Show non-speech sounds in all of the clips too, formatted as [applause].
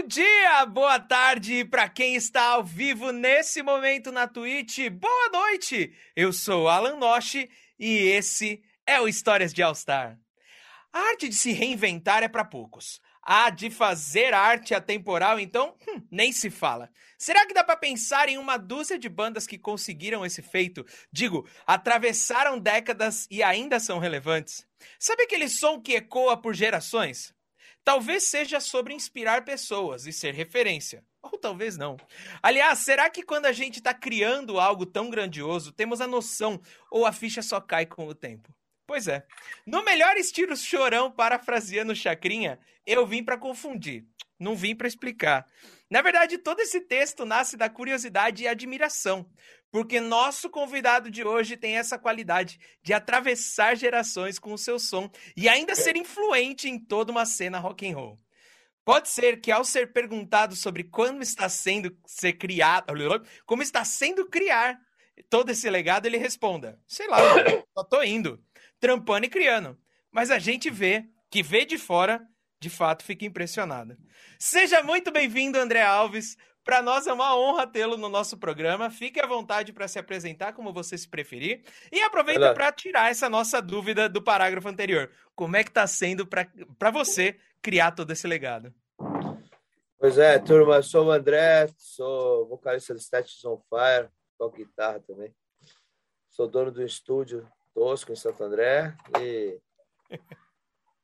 Bom dia, boa tarde para quem está ao vivo nesse momento na Twitch. Boa noite. Eu sou Alan Noche e esse é o Histórias de All Star. A arte de se reinventar é para poucos. A de fazer arte atemporal, então, hum, nem se fala. Será que dá para pensar em uma dúzia de bandas que conseguiram esse feito? Digo, atravessaram décadas e ainda são relevantes? Sabe aquele som que ecoa por gerações? Talvez seja sobre inspirar pessoas e ser referência. Ou talvez não. Aliás, será que quando a gente está criando algo tão grandioso, temos a noção ou a ficha só cai com o tempo? Pois é. No melhor estilo chorão, parafraseando Chacrinha, eu vim para confundir, não vim para explicar. Na verdade, todo esse texto nasce da curiosidade e admiração, porque nosso convidado de hoje tem essa qualidade de atravessar gerações com o seu som e ainda ser influente em toda uma cena rock and roll. Pode ser que ao ser perguntado sobre quando está sendo ser criado, como está sendo criar todo esse legado, ele responda: "Sei lá, só tô indo, trampando e criando". Mas a gente vê que vê de fora, de fato fica impressionado. Seja muito bem-vindo, André Alves. Para nós é uma honra tê-lo no nosso programa. Fique à vontade para se apresentar como você se preferir. E aproveita para tirar essa nossa dúvida do parágrafo anterior. Como é que está sendo para você criar todo esse legado? Pois é, turma, eu sou o André, sou vocalista do Statues on Fire, toco guitarra também. Sou dono do estúdio Tosco em Santo André e [laughs]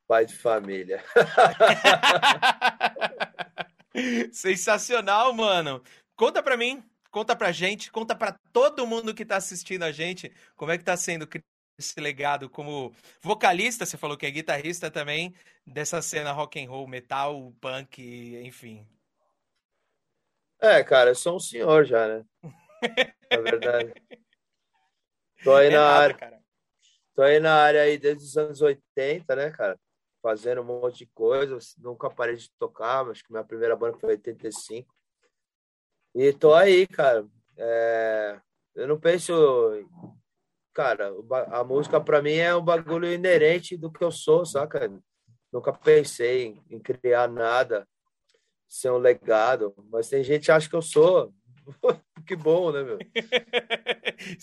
pai de família. [laughs] Sensacional, mano. Conta pra mim, conta pra gente, conta pra todo mundo que tá assistindo a gente, como é que tá sendo esse legado como vocalista, você falou que é guitarrista também, dessa cena rock and roll, metal, punk, enfim. É, cara, eu sou um senhor já, né? Na verdade. Tô aí [laughs] é na nada, área. Cara. Tô aí na área aí desde os anos 80, né, cara? Fazendo um monte de coisa. Nunca parei de tocar, acho que minha primeira banda foi em 85. E tô aí, cara. É... Eu não penso. Cara, a música para mim é um bagulho inerente do que eu sou, saca? Nunca pensei em criar nada, ser um legado. Mas tem gente que acha que eu sou. [laughs] que bom, né, meu? [laughs]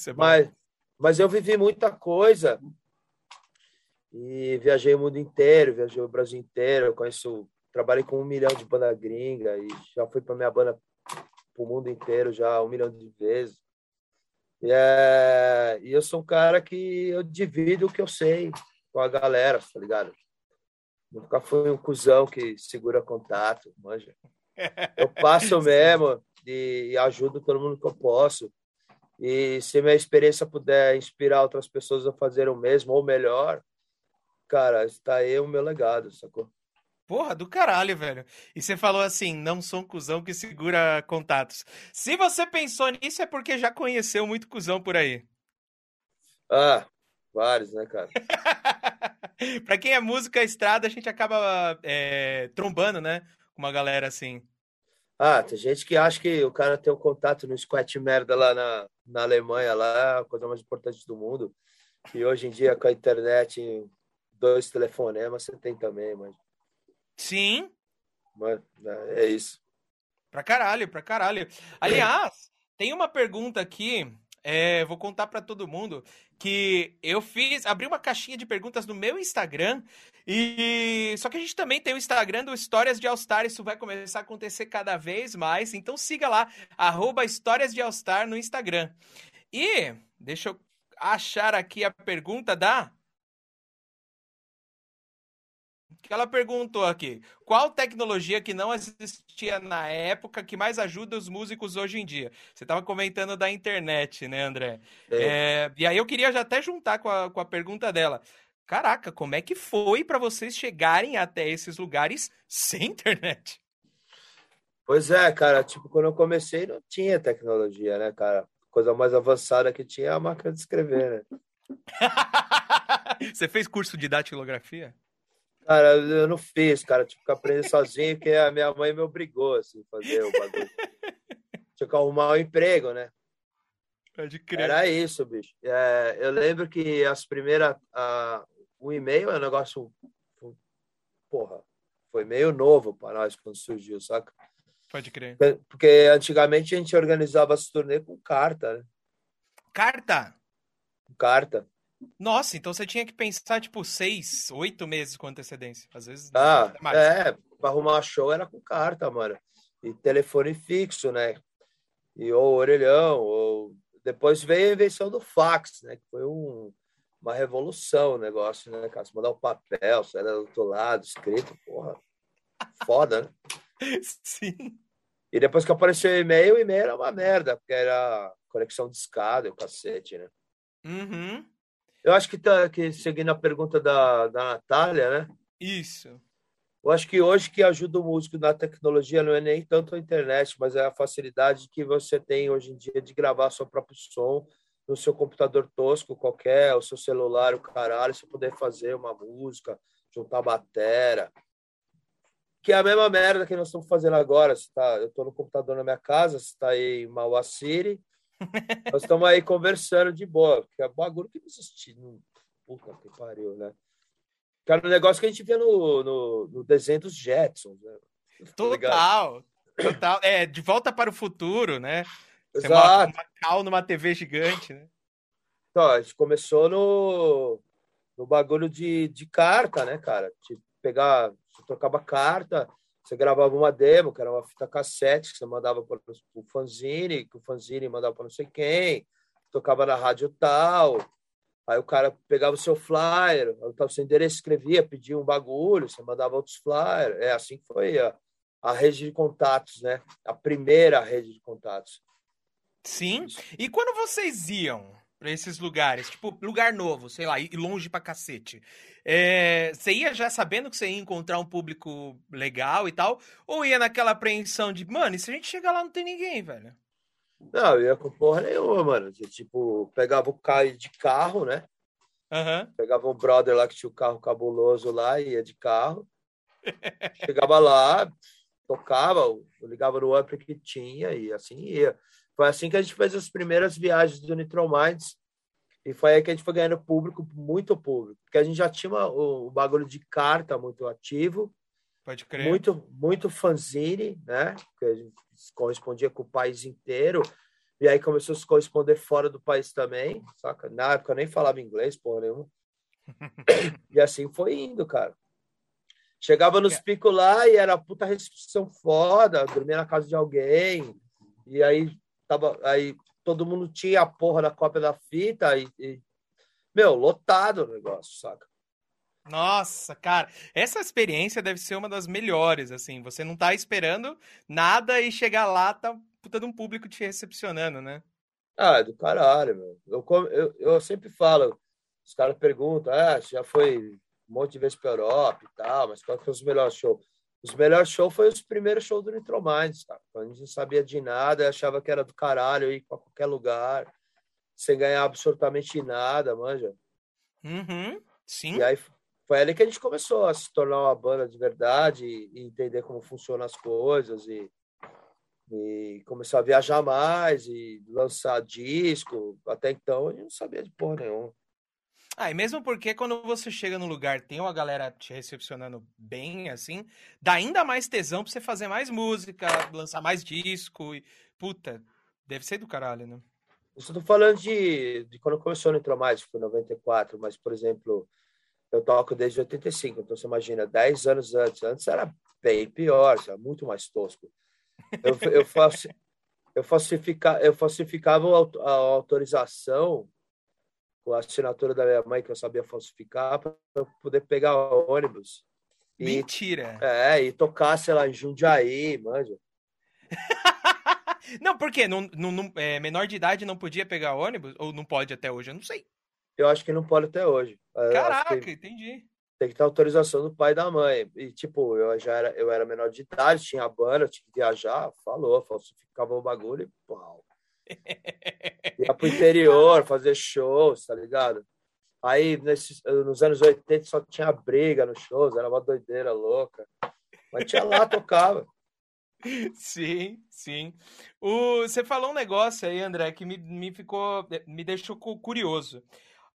É bom. Mas, mas eu vivi muita coisa e viajei o mundo inteiro, viajei o Brasil inteiro. Eu conheço, trabalhei com um milhão de banda gringa e já fui para minha banda para o mundo inteiro já um milhão de vezes. E, é, e eu sou um cara que eu divido o que eu sei com a galera, tá ligado? Nunca fui um cuzão que segura contato, manja. Eu [laughs] passo mesmo e, e ajudo todo mundo que eu posso. E se minha experiência puder inspirar outras pessoas a fazer o mesmo ou melhor, cara, está aí o meu legado, sacou? Porra, do caralho, velho. E você falou assim, não sou um cuzão que segura contatos. Se você pensou nisso, é porque já conheceu muito cuzão por aí. Ah, vários, né, cara? [laughs] pra quem é música estrada, a gente acaba é, trombando, né? Com uma galera assim. Ah, tem gente que acha que o cara tem um contato no squat merda lá na, na Alemanha, lá, a coisa mais importante do mundo. E hoje em dia, com a internet, dois telefonemas você tem também, mas. Sim. Mas é isso. Pra caralho, pra caralho. Aliás, tem uma pergunta aqui. É, vou contar para todo mundo que eu fiz, abri uma caixinha de perguntas no meu Instagram e só que a gente também tem o Instagram do Histórias de All Star, isso vai começar a acontecer cada vez mais, então siga lá, arroba Histórias de All Star no Instagram. E deixa eu achar aqui a pergunta da que ela perguntou aqui: qual tecnologia que não existia na época que mais ajuda os músicos hoje em dia? Você estava comentando da internet, né, André? É. É, e aí eu queria já até juntar com a, com a pergunta dela. Caraca, como é que foi para vocês chegarem até esses lugares sem internet? Pois é, cara, tipo, quando eu comecei não tinha tecnologia, né, cara? Coisa mais avançada que tinha é a máquina de escrever, né? [laughs] Você fez curso de datilografia? Cara, eu não fiz, cara. Tive que aprender sozinho, porque a minha mãe me obrigou assim, a fazer o bagulho. [laughs] Tinha que arrumar um emprego, né? Pode crer. Era isso, bicho. É, eu lembro que as primeiras. A, o e-mail é um negócio. Porra, Foi meio novo para nós quando surgiu, saca? Pode crer. Porque antigamente a gente organizava as turnê com carta, né? Carta? Carta. Nossa, então você tinha que pensar, tipo, seis, oito meses com antecedência. Às vezes. Ah, é. Pra arrumar show era com carta, mano. E telefone fixo, né? E ou orelhão, ou. Depois veio a invenção do fax, né? Que foi um, uma revolução o negócio, né, cara? Você mandar o papel, você era do outro lado, escrito, porra. Foda, né? [laughs] Sim. E depois que apareceu o e-mail, o e-mail era uma merda, porque era conexão de escada, o cacete, né? Uhum. Eu acho que, tá, que seguindo a pergunta da, da Natália, né? Isso. Eu acho que hoje que ajuda o músico na tecnologia não é nem tanto a internet, mas é a facilidade que você tem hoje em dia de gravar seu próprio som no seu computador tosco qualquer, o seu celular, o caralho, você poder fazer uma música, juntar batera. Que é a mesma merda que nós estamos fazendo agora. Você tá, eu estou no computador na minha casa, você está aí em Mauá City, [laughs] nós estamos aí conversando de boa, porque é bagulho que não existe. Puta que pariu, né? Cara, um negócio que a gente vê no, no, no desenho dos Jetsons, né? Tá total, total. É, de volta para o futuro, né? Você Exato. Uma cal numa TV gigante, né? Então, a gente começou no, no bagulho de, de carta, né, cara? De pegar, você trocava carta, você gravava uma demo, que era uma fita cassete, que você mandava para o fanzine, que o fanzine mandava para não sei quem, tocava na rádio tal. Aí o cara pegava o seu flyer, o seu endereço, escrevia, pedia um bagulho, você mandava outros flyers. É assim que foi a, a rede de contatos, né? A primeira rede de contatos. Sim. E quando vocês iam para esses lugares, tipo, lugar novo, sei lá, e longe pra cacete, é, você ia já sabendo que você ia encontrar um público legal e tal? Ou ia naquela apreensão de, mano, e se a gente chegar lá não tem ninguém, velho? Não, eu ia com porra nenhuma, mano. Tipo, pegava o carro de carro, né? Uhum. Pegava um brother lá que tinha o um carro cabuloso lá, ia de carro. [laughs] Chegava lá, tocava, ligava no ampli que tinha e assim ia. Foi assim que a gente fez as primeiras viagens do Nitrominds e foi aí que a gente foi ganhando público, muito público, porque a gente já tinha o, o bagulho de carta muito ativo. Pode crer. Muito, muito fanzine, né? Que a gente correspondia com o país inteiro. E aí começou a se corresponder fora do país também, saca? Na época eu nem falava inglês, porra nenhuma. [coughs] e assim foi indo, cara. Chegava nos picos lá e era puta restrição foda, dormia na casa de alguém. E aí tava aí todo mundo tinha a porra da cópia da fita e, e meu, lotado o negócio, saca? Nossa, cara, essa experiência deve ser uma das melhores, assim. Você não tá esperando nada e chegar lá, tá puta de um público te recepcionando, né? Ah, é do caralho, meu. Eu, eu, eu sempre falo, os caras perguntam, ah, já foi um monte de vezes pra Europa e tal, mas qual foi os melhores shows? Os melhores shows foi os primeiros shows do Nitro Minds, cara. Quando a gente não sabia de nada, achava que era do caralho ir pra qualquer lugar, sem ganhar absolutamente nada, manja. Uhum, sim. E aí foi ali que a gente começou a se tornar uma banda de verdade e, entender como funcionam as coisas e, e começar a viajar mais e lançar disco. Até então a gente não sabia de porra nenhuma. Ah, e mesmo porque quando você chega no lugar, tem uma galera te recepcionando bem, assim, dá ainda mais tesão pra você fazer mais música, lançar mais disco e. Puta, deve ser do caralho, né? Eu tô falando de, de quando começou no Intromais, foi 94, mas, por exemplo, eu toco desde 85, então você imagina, 10 anos antes. Antes era bem pior, era muito mais tosco. Eu, eu, eu, falsifica, eu falsificava a autorização com a assinatura da minha mãe, que eu sabia falsificar, para eu poder pegar ônibus. E, Mentira! É, e tocar, sei lá, em Jundiaí, manja. [laughs] não, por quê? Não, não, é, menor de idade não podia pegar ônibus? Ou não pode até hoje? Eu não sei. Eu acho que não pode até hoje. Caraca, que entendi. Tem que ter autorização do pai e da mãe. E, tipo, eu já era, eu era menor de idade, tinha a banda, tinha que viajar, falou, falsificava o bagulho e pau. [laughs] Ia pro interior fazer shows, tá ligado? Aí, nesses, nos anos 80, só tinha briga nos shows, era uma doideira louca. Mas tinha lá, tocava. Sim, sim. O, você falou um negócio aí, André, que me, me ficou, me deixou curioso.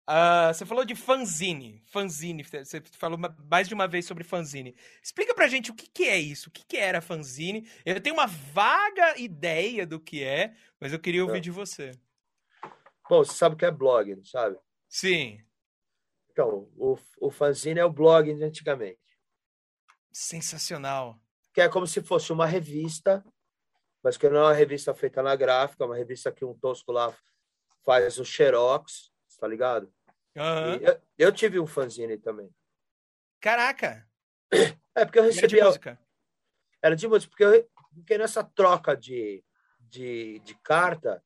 Uh, você falou de fanzine. Fanzine. Você falou mais de uma vez sobre fanzine. Explica pra gente o que, que é isso. O que, que era fanzine. Eu tenho uma vaga ideia do que é, mas eu queria ouvir é. de você. Bom, você sabe o que é blog, não sabe? Sim. Então, o, o fanzine é o blog de antigamente. Sensacional. Que é como se fosse uma revista, mas que não é uma revista feita na gráfica, é uma revista que um tosco lá faz o xerox, tá ligado? Uhum. Eu, eu, tive um fanzine também. Caraca! É porque eu recebi. Era de música. Era de música, porque, eu, porque nessa troca de, de, de carta,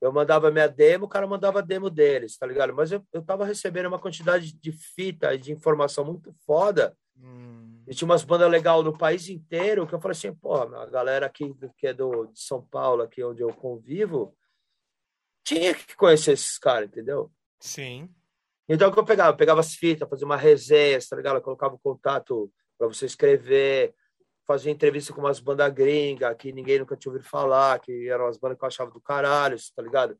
eu mandava minha demo, o cara mandava a demo deles, tá ligado? Mas eu, eu tava recebendo uma quantidade de fita e de informação muito foda. Hum. E tinha umas bandas legais no país inteiro que eu falei assim, pô, a galera aqui que é do, de São Paulo, aqui onde eu convivo, tinha que conhecer esses caras, entendeu? Sim. Então, o que eu pegava? Eu pegava as fitas, fazia uma resenha, tá ligado? Eu colocava o contato para você escrever, fazia entrevista com umas bandas gringas que ninguém nunca tinha ouvido falar, que eram as bandas que eu achava do caralho, tá ligado?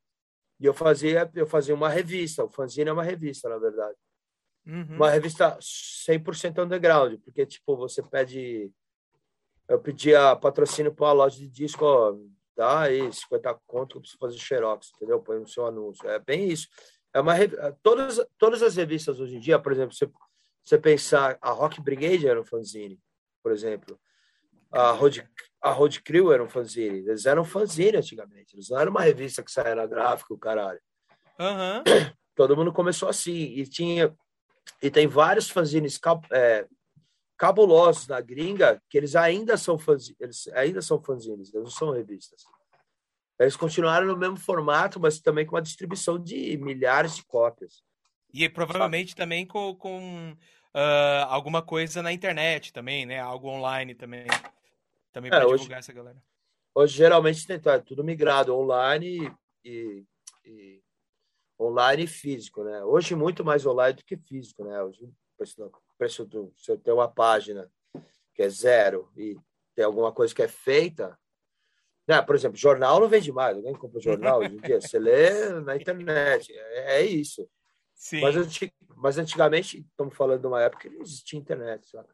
E eu fazia, eu fazia uma revista, o fanzine é uma revista, na verdade. Uhum. Uma revista 100% underground, porque, tipo, você pede... Eu pedia patrocínio para uma loja de disco, ó, dá aí 50 conto que eu preciso fazer xerox, entendeu? Põe no seu anúncio. É bem isso. É uma todas todas as revistas hoje em dia, por exemplo, você você pensar a Rock Brigade era um fanzine, por exemplo. A Road a Road Crew era um fanzine. Eles eram fanzine antigamente. Eles não eram uma revista que saía na gráfica, o caralho. Uhum. [clears throat] Todo mundo começou assim e tinha e tem vários fanzines é, cabulosos na gringa que eles ainda são fanzines, eles ainda são fanzines, eles não são revistas. Eles continuaram no mesmo formato, mas também com uma distribuição de milhares de cópias. E provavelmente Sabe? também com, com uh, alguma coisa na internet também, né? Algo online também. Também para é, divulgar hoje, essa galera. Hoje, geralmente, é tudo migrado online e, e, online e físico, né? Hoje, muito mais online do que físico, né? Hoje, o preço, preço do, se eu tenho uma página que é zero e tem alguma coisa que é feita, né? Por exemplo, jornal não vende mais. Alguém compra jornal hoje em dia? Você lê na internet. É, é isso. Sim. Mas, mas antigamente, estamos falando de uma época que não existia internet, sabe?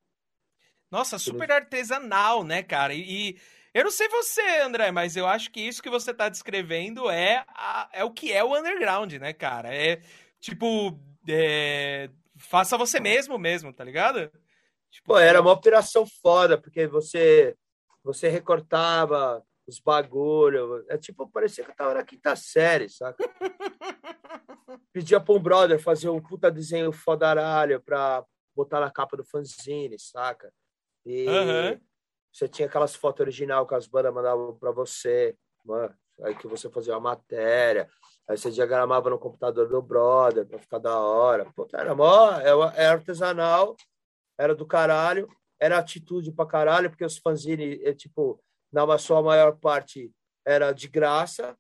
Nossa, super artesanal, né, cara? E, e, eu não sei você, André, mas eu acho que isso que você está descrevendo é, a, é o que é o underground, né, cara? É tipo. É, faça você mesmo mesmo, tá ligado? Tipo, Pô, era uma operação foda, porque você, você recortava os bagulho. É tipo, parecia que eu tava na quinta série, saca? [laughs] Pedia pra um brother fazer um puta desenho fodaralho pra botar na capa do fanzine, saca? E uhum. você tinha aquelas fotos original que as bandas mandavam pra você, mano. Aí que você fazia uma matéria, aí você diagramava no computador do brother pra ficar da hora. Puta, era mó, era é, é artesanal, era do caralho, era atitude pra caralho, porque os fanzine, é, tipo, na sua maior parte era de graça,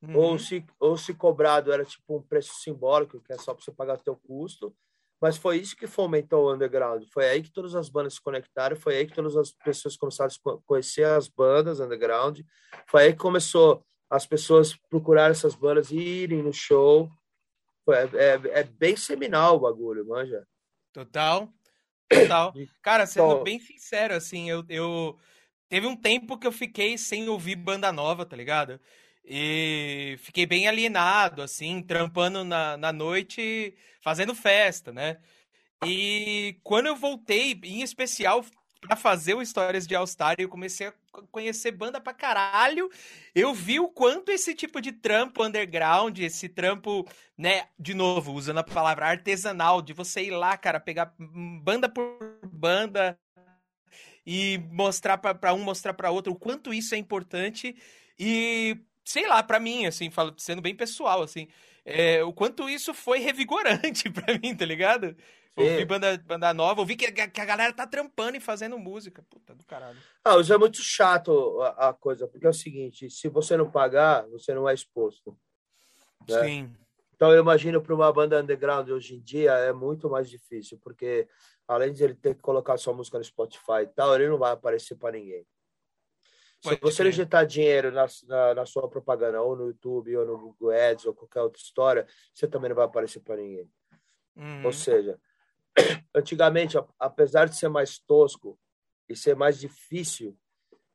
uhum. ou, se, ou se cobrado era tipo um preço simbólico, que é só para você pagar o teu custo. Mas foi isso que fomentou o underground. Foi aí que todas as bandas se conectaram, foi aí que todas as pessoas começaram a conhecer as bandas underground. Foi aí que começou as pessoas procurar essas bandas e irem no show. Foi, é, é, é bem seminal o bagulho, manja. Total. Total. Cara, sendo então, bem sincero, assim, eu, eu Teve um tempo que eu fiquei sem ouvir banda nova, tá ligado? E fiquei bem alienado, assim, trampando na, na noite, fazendo festa, né? E quando eu voltei, em especial para fazer o Histórias de All Star, eu comecei a conhecer banda pra caralho. Eu vi o quanto esse tipo de trampo underground, esse trampo, né, de novo, usando a palavra artesanal, de você ir lá, cara, pegar banda por banda, e mostrar para um, mostrar para outro o quanto isso é importante e sei lá, para mim, assim, falo, sendo bem pessoal, assim, é, o quanto isso foi revigorante [laughs] para mim, tá ligado? Ouvi banda, banda nova, ouvi que, que, a galera tá trampando e fazendo música. Puta do caralho. Ah, hoje é muito chato a, a, coisa, porque é o seguinte: se você não pagar, você não é exposto. Né? Sim. Então eu imagino para uma banda underground hoje em dia é muito mais difícil, porque além de ele ter que colocar sua música no Spotify e tal, ele não vai aparecer para ninguém. Pode Se você injetar dinheiro na, na, na, sua propaganda, ou no YouTube, ou no Google Ads, ou qualquer outra história, você também não vai aparecer para ninguém. Uhum. Ou seja, [clears throat] antigamente, apesar de ser mais tosco e ser mais difícil,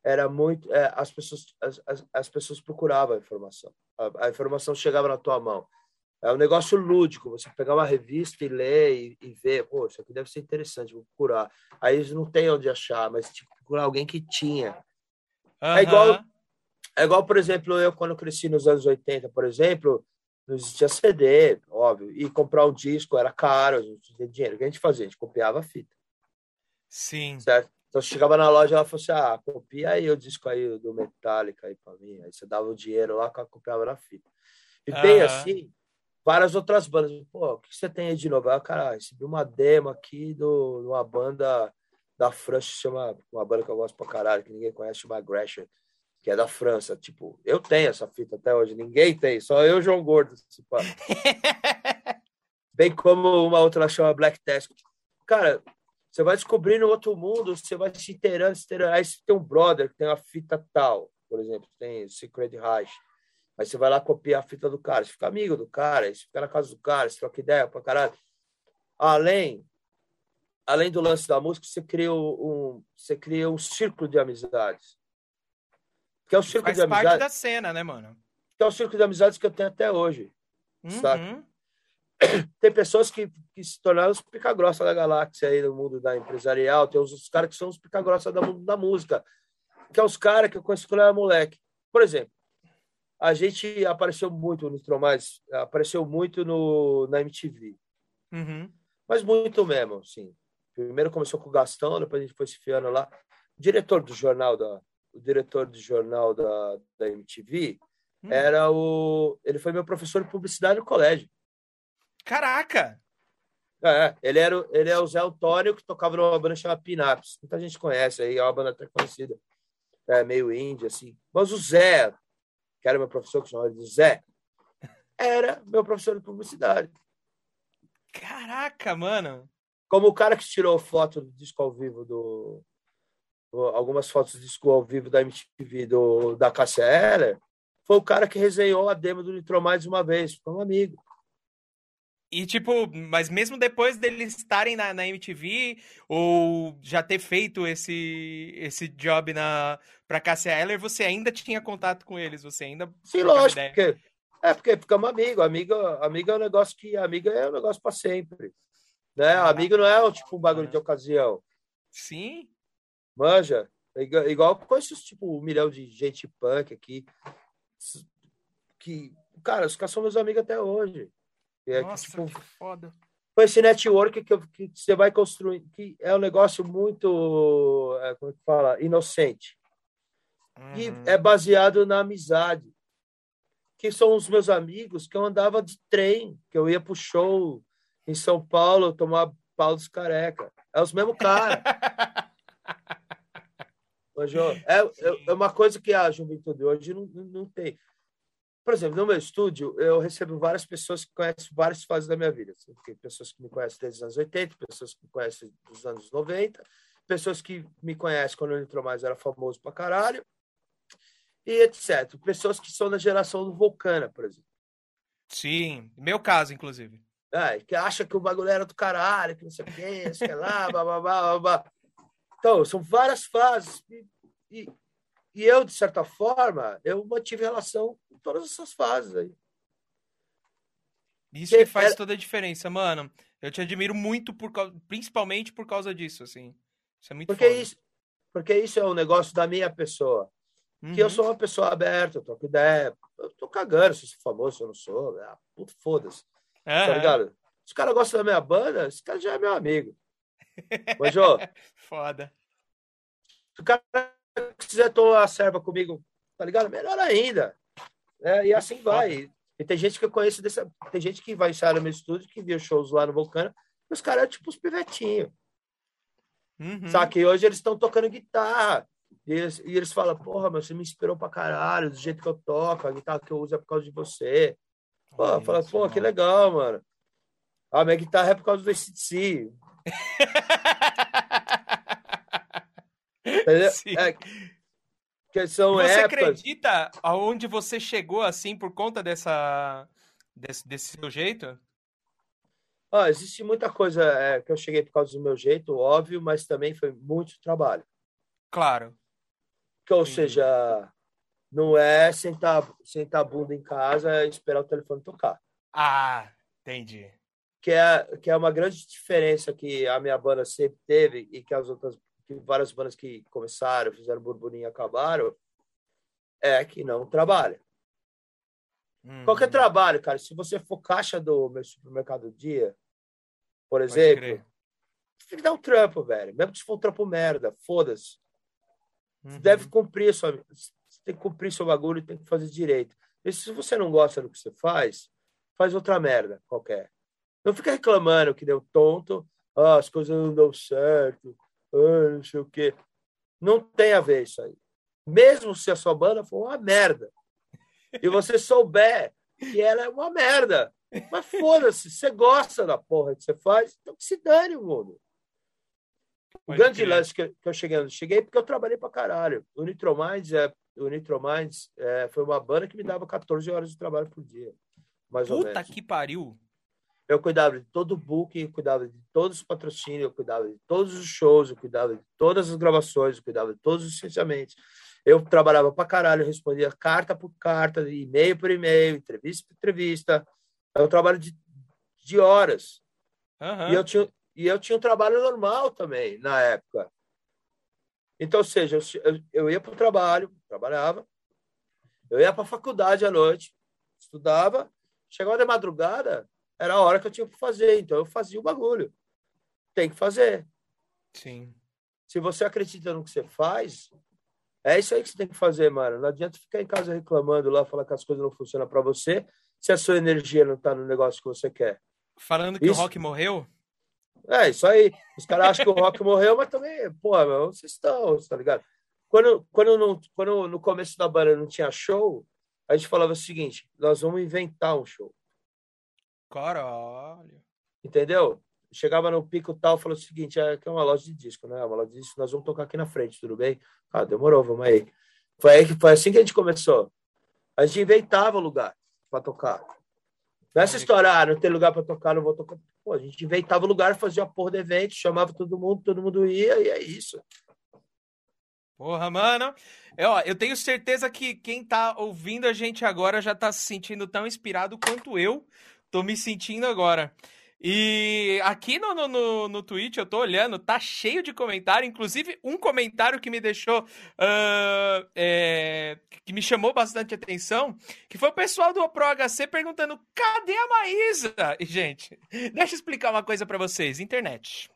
era muito. É, as, pessoas, as, as, as, pessoas procuravam a informação. A, a, informação chegava na tua mão. É um negócio lúdico, você pegar uma revista e ler e, e ver, pô, isso aqui deve ser interessante, vou procurar. Aí eles não tem onde achar, mas tipo, procurar alguém que tinha. Uhum. É igual, é igual, por exemplo, eu quando cresci nos anos 80, por exemplo, não existia CD, óbvio, e comprar um disco era caro, a gente tinha dinheiro. O que a gente fazia? A gente copiava a fita. Sim. Certo? Então você chegava na loja, ela falou assim: ah, copia aí o disco aí do Metallica aí para mim. Aí você dava o dinheiro lá, copiava na fita. E bem assim, várias outras bandas. Pô, o que você tem aí de novo? Ah, cara, recebi uma demo aqui do, de uma banda da França, chama uma banda que eu gosto pra caralho, que ninguém conhece, chama Gresham, que é da França. Tipo, eu tenho essa fita até hoje, ninguém tem, só eu, João Gordo. [laughs] Bem como uma outra chama Black Task. Cara, você vai descobrindo outro mundo, você vai se inteirando, se inteirando. Aí você tem um brother que tem uma fita tal, por exemplo, tem Secret Rush. Aí você vai lá copiar a fita do cara, você fica amigo do cara, você fica na casa do cara, você troca ideia pra caralho. Além além do lance da música, você cria um, você cria um círculo de amizades. Que é o círculo Faz de amizades. parte da cena, né, mano? Que é o círculo de amizades que eu tenho até hoje. Uhum. [clears throat] Tem pessoas que, que se tornaram os pica-grossa da galáxia aí no mundo da empresarial. Tem os, os caras que são os pica-grossa do mundo da música. Que é os caras que eu conheço quando eu era moleque. Por exemplo, a gente apareceu muito no Tromais, apareceu muito no, na MTV. Uhum. Mas muito mesmo, sim. Primeiro começou com o Gastão, depois a gente foi se fiando lá. O diretor do jornal da, o diretor do jornal da, da MTV hum. era o, ele foi meu professor de publicidade no colégio. Caraca! É, ele era, ele é o Zé Antônio que tocava numa banda chamada Pinaps. Muita gente conhece aí, é uma banda até conhecida. É meio índia assim. Mas o Zé, que era meu professor que chamava de Zé, era meu professor de publicidade. Caraca, mano. Como o cara que tirou foto do disco ao vivo do. algumas fotos do disco ao vivo da MTV do, da Cassia Eller, foi o cara que resenhou a demo do Nitro mais uma vez, foi um amigo. E, tipo, mas mesmo depois deles estarem na, na MTV, ou já ter feito esse, esse job na, pra Cassia Eller, você ainda tinha contato com eles? Você ainda. Sim, lógico, porque, é porque ficamos amigos. Amigo, amigo é um negócio que. Amiga é um negócio para sempre. Né? Amigo não é tipo um bagulho de ocasião. Sim. Manja. É igual com esses, tipo, um milhão de gente punk aqui. Que, cara, os caras são meus amigos até hoje. É, Nossa, que, tipo, que foda. Com esse network que, que você vai construir, que é um negócio muito, é, como é que fala, inocente. Uhum. E é baseado na amizade. Que são os meus amigos que eu andava de trem, que eu ia pro show em São Paulo tomar pau dos careca. É os mesmos caras. [laughs] é, é, é, uma coisa que a juventude hoje não, não tem. Por exemplo, no meu estúdio, eu recebo várias pessoas que conhecem várias fases da minha vida. Tem pessoas que me conhecem desde os anos 80, pessoas que me conhecem dos anos 90, pessoas que me conhecem quando o Nitro Mais era famoso pra caralho, e etc. Pessoas que são da geração do Vulcana, por exemplo. Sim, meu caso, inclusive. É, que acha que o bagulho era do caralho, que não sei o que, sei lá, blá, blá, blá, blá. Então, são várias fases. E, e, e, eu, de certa forma, eu mantive relação com todas essas fases aí. Isso que, que faz era... toda a diferença, mano. Eu te admiro muito, por, principalmente por causa disso, assim. Isso é muito porque foda. isso Porque isso é um negócio da minha pessoa. Uhum. Que eu sou uma pessoa aberta, eu troco ideia. Eu tô cagando se eu sou famoso, se eu não sou. Ah, puto, foda-se. Uhum. Tá ligado? Se o cara gosta da minha banda, esse cara já é meu amigo. Mas, [laughs] ó. Foda. Se o cara quiser tomar a serva comigo, tá ligado? Melhor ainda. É, e assim vai. E tem gente que eu conheço dessa. Tem gente que vai ensaiar no meu estúdio, que viu shows lá no Vulcano, e os caras é tipo os pivetinhos. Uhum. Sabe que hoje eles estão tocando guitarra. E eles, e eles falam, porra, mas você me inspirou pra caralho, do jeito que eu toco, a guitarra que eu uso é por causa de você. Pô, fala, pô, que legal, mano. A minha guitarra é por causa do ACDC. [laughs] [laughs] É, Que são você épocas... acredita aonde você chegou assim por conta dessa desse, desse seu jeito? Ah, existe muita coisa é, que eu cheguei por causa do meu jeito, óbvio, mas também foi muito trabalho. Claro. Que, ou Sim. seja, não é sentar, sentar a bunda em casa e esperar o telefone tocar. Ah, entendi. Que é, que é uma grande diferença que a minha banda sempre teve e que as outras, que várias bandas que começaram, fizeram burburinho e acabaram, é que não trabalha. Hum. Qualquer trabalho, cara, se você for caixa do meu supermercado dia, por exemplo, você tem que dar um trampo, velho. Mesmo que se for um trampo merda, foda-se. Uhum. Você deve cumprir sua, você tem que cumprir seu bagulho e tem que fazer direito. E se você não gosta do que você faz, faz outra merda qualquer. Não fica reclamando que deu tonto, ah, as coisas não deu certo, ah, não sei o quê. Não tem a ver isso aí. Mesmo se a sua banda for uma merda e você souber que ela é uma merda, mas foda-se, você gosta da porra que você faz, então que se dane o mundo. O grande lance que, eu cheguei, eu cheguei porque eu trabalhei pra caralho. O Nitrominds, é, o Nitrominds é, foi uma banda que me dava 14 horas de trabalho por dia. Mais Puta que pariu! Eu cuidava de todo o booking, eu cuidava de todos os patrocínios, eu cuidava de todos os shows, eu cuidava de todas as gravações, eu cuidava de todos os licenciamentos. Eu trabalhava pra caralho, eu respondia carta por carta, e-mail por e-mail, entrevista por entrevista. É um trabalho de, de horas. Uhum. E, eu tinha, e eu tinha um trabalho normal também, na época. Então, ou seja, eu, eu ia para o trabalho, trabalhava, eu ia para a faculdade à noite, estudava, chegava de madrugada, era a hora que eu tinha que fazer, então eu fazia o bagulho. Tem que fazer. Sim. Se você acredita no que você faz, é isso aí que você tem que fazer, mano. Não adianta ficar em casa reclamando lá, falar que as coisas não funcionam para você, se a sua energia não está no negócio que você quer. Falando que isso... o Rock morreu? É, isso aí. Os caras acham que o Rock morreu, mas também, pô, meu, vocês estão, tá ligado? Quando, quando, não, quando no começo da banda não tinha show, a gente falava o seguinte: nós vamos inventar um show. Caralho. Entendeu? Chegava no pico tal, falou o seguinte: é que é uma loja de disco, né? Uma loja de disco, nós vamos tocar aqui na frente, tudo bem? Ah, demorou, vamos aí. Foi, aí, foi assim que a gente começou. A gente inventava o lugar para tocar. Nessa história, ah, não tem lugar para tocar, não vou tocar. Pô, a gente inventava o lugar, fazia a porra do evento, chamava todo mundo, todo mundo ia, e é isso. Porra, mano. Eu, ó, eu tenho certeza que quem tá ouvindo a gente agora já tá se sentindo tão inspirado quanto eu tô me sentindo agora. E aqui no, no, no, no Twitch, eu tô olhando, tá cheio de comentário, inclusive um comentário que me deixou. Uh, é, que me chamou bastante atenção, que foi o pessoal do ProHC perguntando: cadê a Maísa? E, gente, [laughs] deixa eu explicar uma coisa para vocês: internet.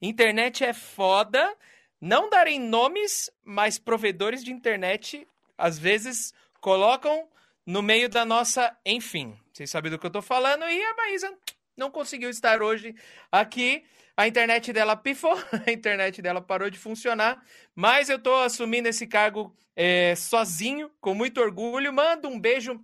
Internet é foda. Não darem nomes, mas provedores de internet às vezes colocam no meio da nossa. Enfim, vocês sabem do que eu tô falando, e a Maísa não conseguiu estar hoje aqui. A internet dela pifou, [laughs] a internet dela parou de funcionar, mas eu estou assumindo esse cargo é, sozinho, com muito orgulho. Mando um beijo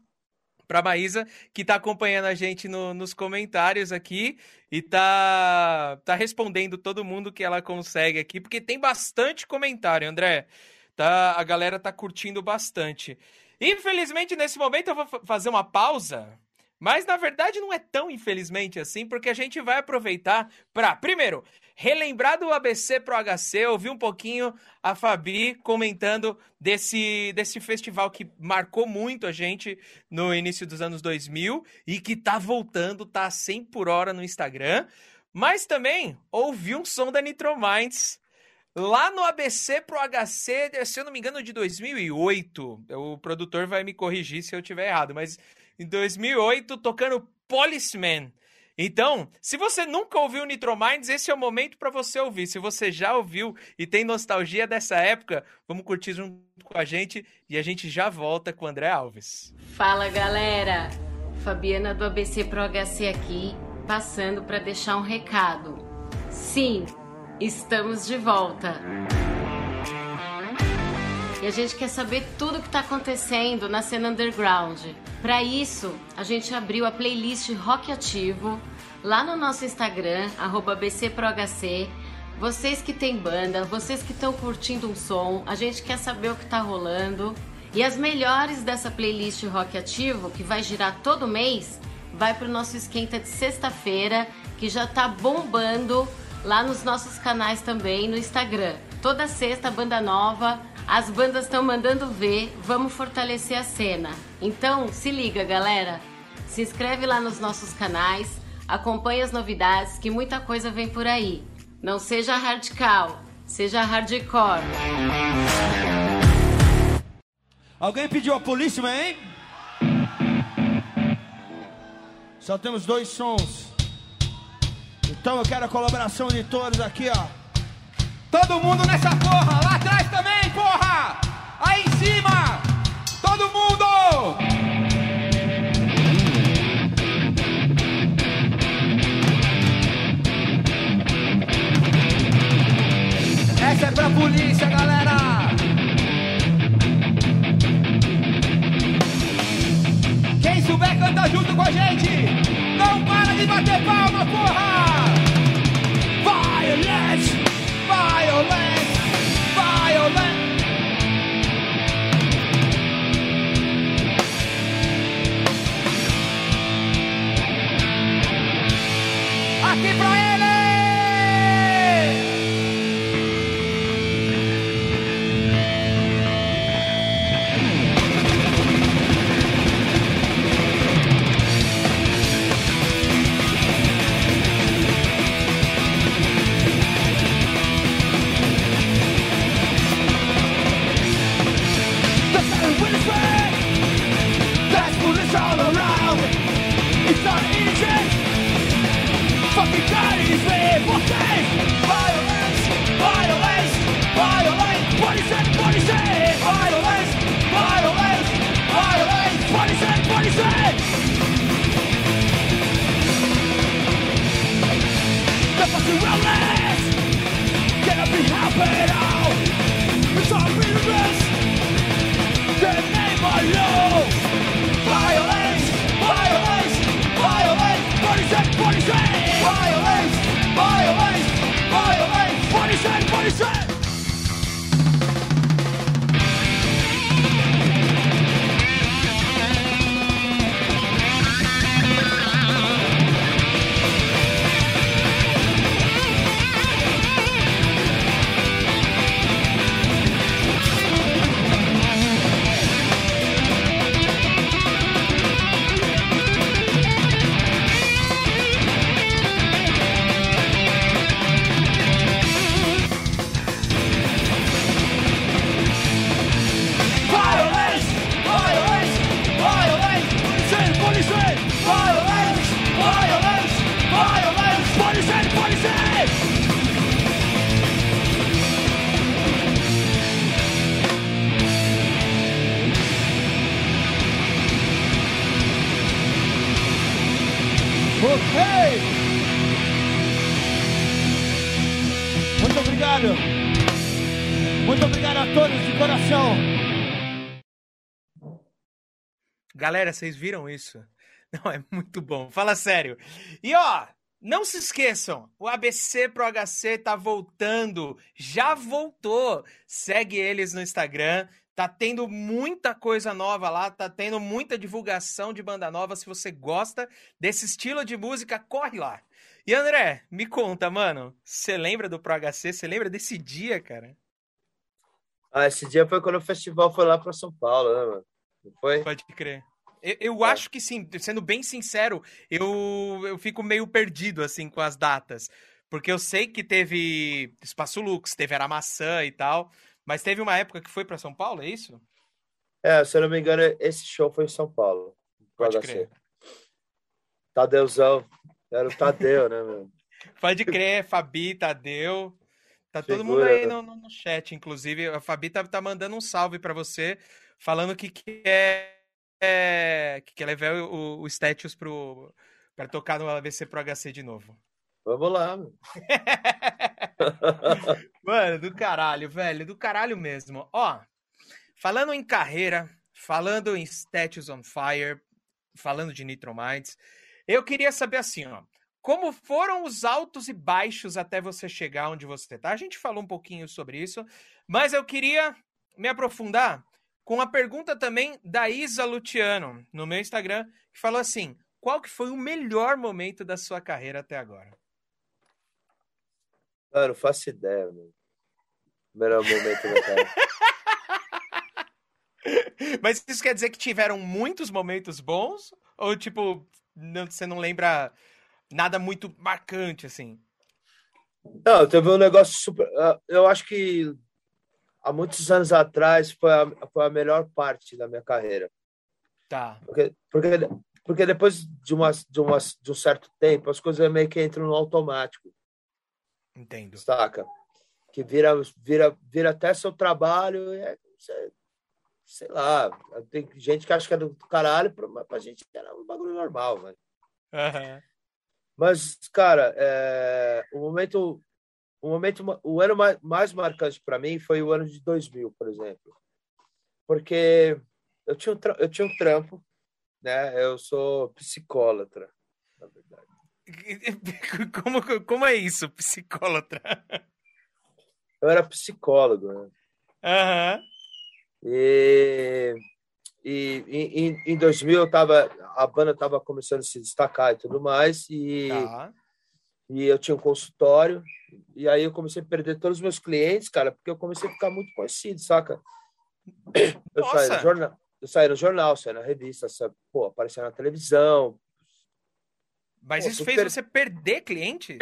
para Maísa, que está acompanhando a gente no, nos comentários aqui e tá, tá respondendo todo mundo que ela consegue aqui, porque tem bastante comentário, André. Tá, a galera tá curtindo bastante. Infelizmente, nesse momento, eu vou fazer uma pausa mas na verdade não é tão infelizmente assim, porque a gente vai aproveitar para, primeiro, relembrar do ABC Pro HC, ouvir um pouquinho a Fabi comentando desse, desse festival que marcou muito a gente no início dos anos 2000 e que tá voltando, tá 100 por hora no Instagram. Mas também ouvir um som da Nitro Minds lá no ABC Pro HC, se eu não me engano, de 2008. O produtor vai me corrigir se eu tiver errado, mas em 2008 tocando Policeman. Então, se você nunca ouviu Nitro Minds, esse é o momento para você ouvir. Se você já ouviu e tem nostalgia dessa época, vamos curtir junto com a gente e a gente já volta com o André Alves. Fala, galera. Fabiana do ABC Pro HC aqui, passando para deixar um recado. Sim, estamos de volta. E a gente quer saber tudo o que está acontecendo na cena underground. Para isso, a gente abriu a playlist Rock Ativo lá no nosso Instagram, BCProHC, vocês que têm banda, vocês que estão curtindo um som, a gente quer saber o que tá rolando. E as melhores dessa playlist Rock Ativo, que vai girar todo mês, vai pro nosso esquenta de sexta-feira, que já tá bombando lá nos nossos canais também no Instagram. Toda sexta, banda nova, as bandas estão mandando ver, vamos fortalecer a cena. Então, se liga, galera. Se inscreve lá nos nossos canais, acompanhe as novidades, que muita coisa vem por aí. Não seja radical, seja hardcore. Alguém pediu a polícia, hein? Só temos dois sons. Então eu quero a colaboração de todos aqui, ó. Todo mundo nessa porra, lá atrás também, porra! Aí em cima! Todo mundo! Essa é pra polícia, galera! Quem souber canta junto com a gente! Não para de bater palma, porra! Violence! Violence! Violence! Violence, violence, violence What is that, what is Galera, vocês viram isso? [laughs] Não, é muito bom. Fala sério. E ó, não se esqueçam, o ABC Pro HC tá voltando. Já voltou. Segue eles no Instagram. Tá tendo muita coisa nova lá, tá tendo muita divulgação de banda nova. Se você gosta desse estilo de música, corre lá. E André, me conta, mano, você lembra do Pro HC? Você lembra desse dia, cara? Ah, esse dia foi quando o festival foi lá para São Paulo, né, mano? Não foi? Pode crer. Eu, eu É. acho que sim, sendo bem sincero, eu, eu fico meio perdido, assim, com as datas. Porque eu sei que teve Espaço Lux, teve Aramaçã e tal, mas teve uma época que foi pra São Paulo, é isso? É, se eu não me engano, esse show foi em São Paulo. Pode crer. Tadeuzão. Era o Tadeu, né, meu? [laughs] Pode crer, Fabi, Tadeu. Tá todo mundo aí no, no- chat, inclusive. A Fabi tá, tá mandando um salve pra você, falando que quer, é, que quer levar o, o status pro, pra tocar no ABC Pro HC de novo. Vamos lá. [laughs] Mano, do caralho, velho, do caralho mesmo. Ó, falando em carreira, falando em Statues on Fire, falando de Nitro Minds, eu queria saber assim, ó, como foram os altos e baixos até você chegar onde você está. A gente falou um pouquinho sobre isso, mas eu queria me aprofundar com a pergunta também da Isa Luciano no meu Instagram, que falou assim: qual que foi o melhor momento da sua carreira até agora? Mano, não faço ideia, mano. Melhor momento da carreira. [laughs] Mas isso quer dizer que tiveram muitos momentos bons? Ou, tipo, não, você não lembra nada muito marcante, assim? Não, teve um negócio super. Ah, eu acho que há muitos anos atrás foi a, foi a melhor parte da minha carreira. Tá. Porque, porque, porque depois de, uma, de, uma, de um certo tempo, as coisas meio que entram no automático. Entendo. Saca? Que vira, vira, vira até seu trabalho. É, sei lá, tem gente que acha que é do caralho, mas pra gente era um bagulho normal, velho. Uhum. Mas, cara, é, o momento, o momento, o ano mais, mais marcante para mim foi o ano de 2000, por exemplo, porque eu tinha um, eu tinha um trampo, né? Eu sou psicólatra, na verdade. [laughs] Como, como é isso, psicólatra? Eu era psicólogo, né? Uhum. E, e em, em 2000 eu tava, a banda estava começando a se destacar e tudo mais, e, tá. E eu tinha um consultório, e aí eu comecei a perder todos os meus clientes, cara, porque eu comecei a ficar muito conhecido, saca? Eu saí, no jornal, eu saí no jornal, saí na revista, sabe? pô, aparecia na televisão. Mas pô, isso fez per... você perder clientes?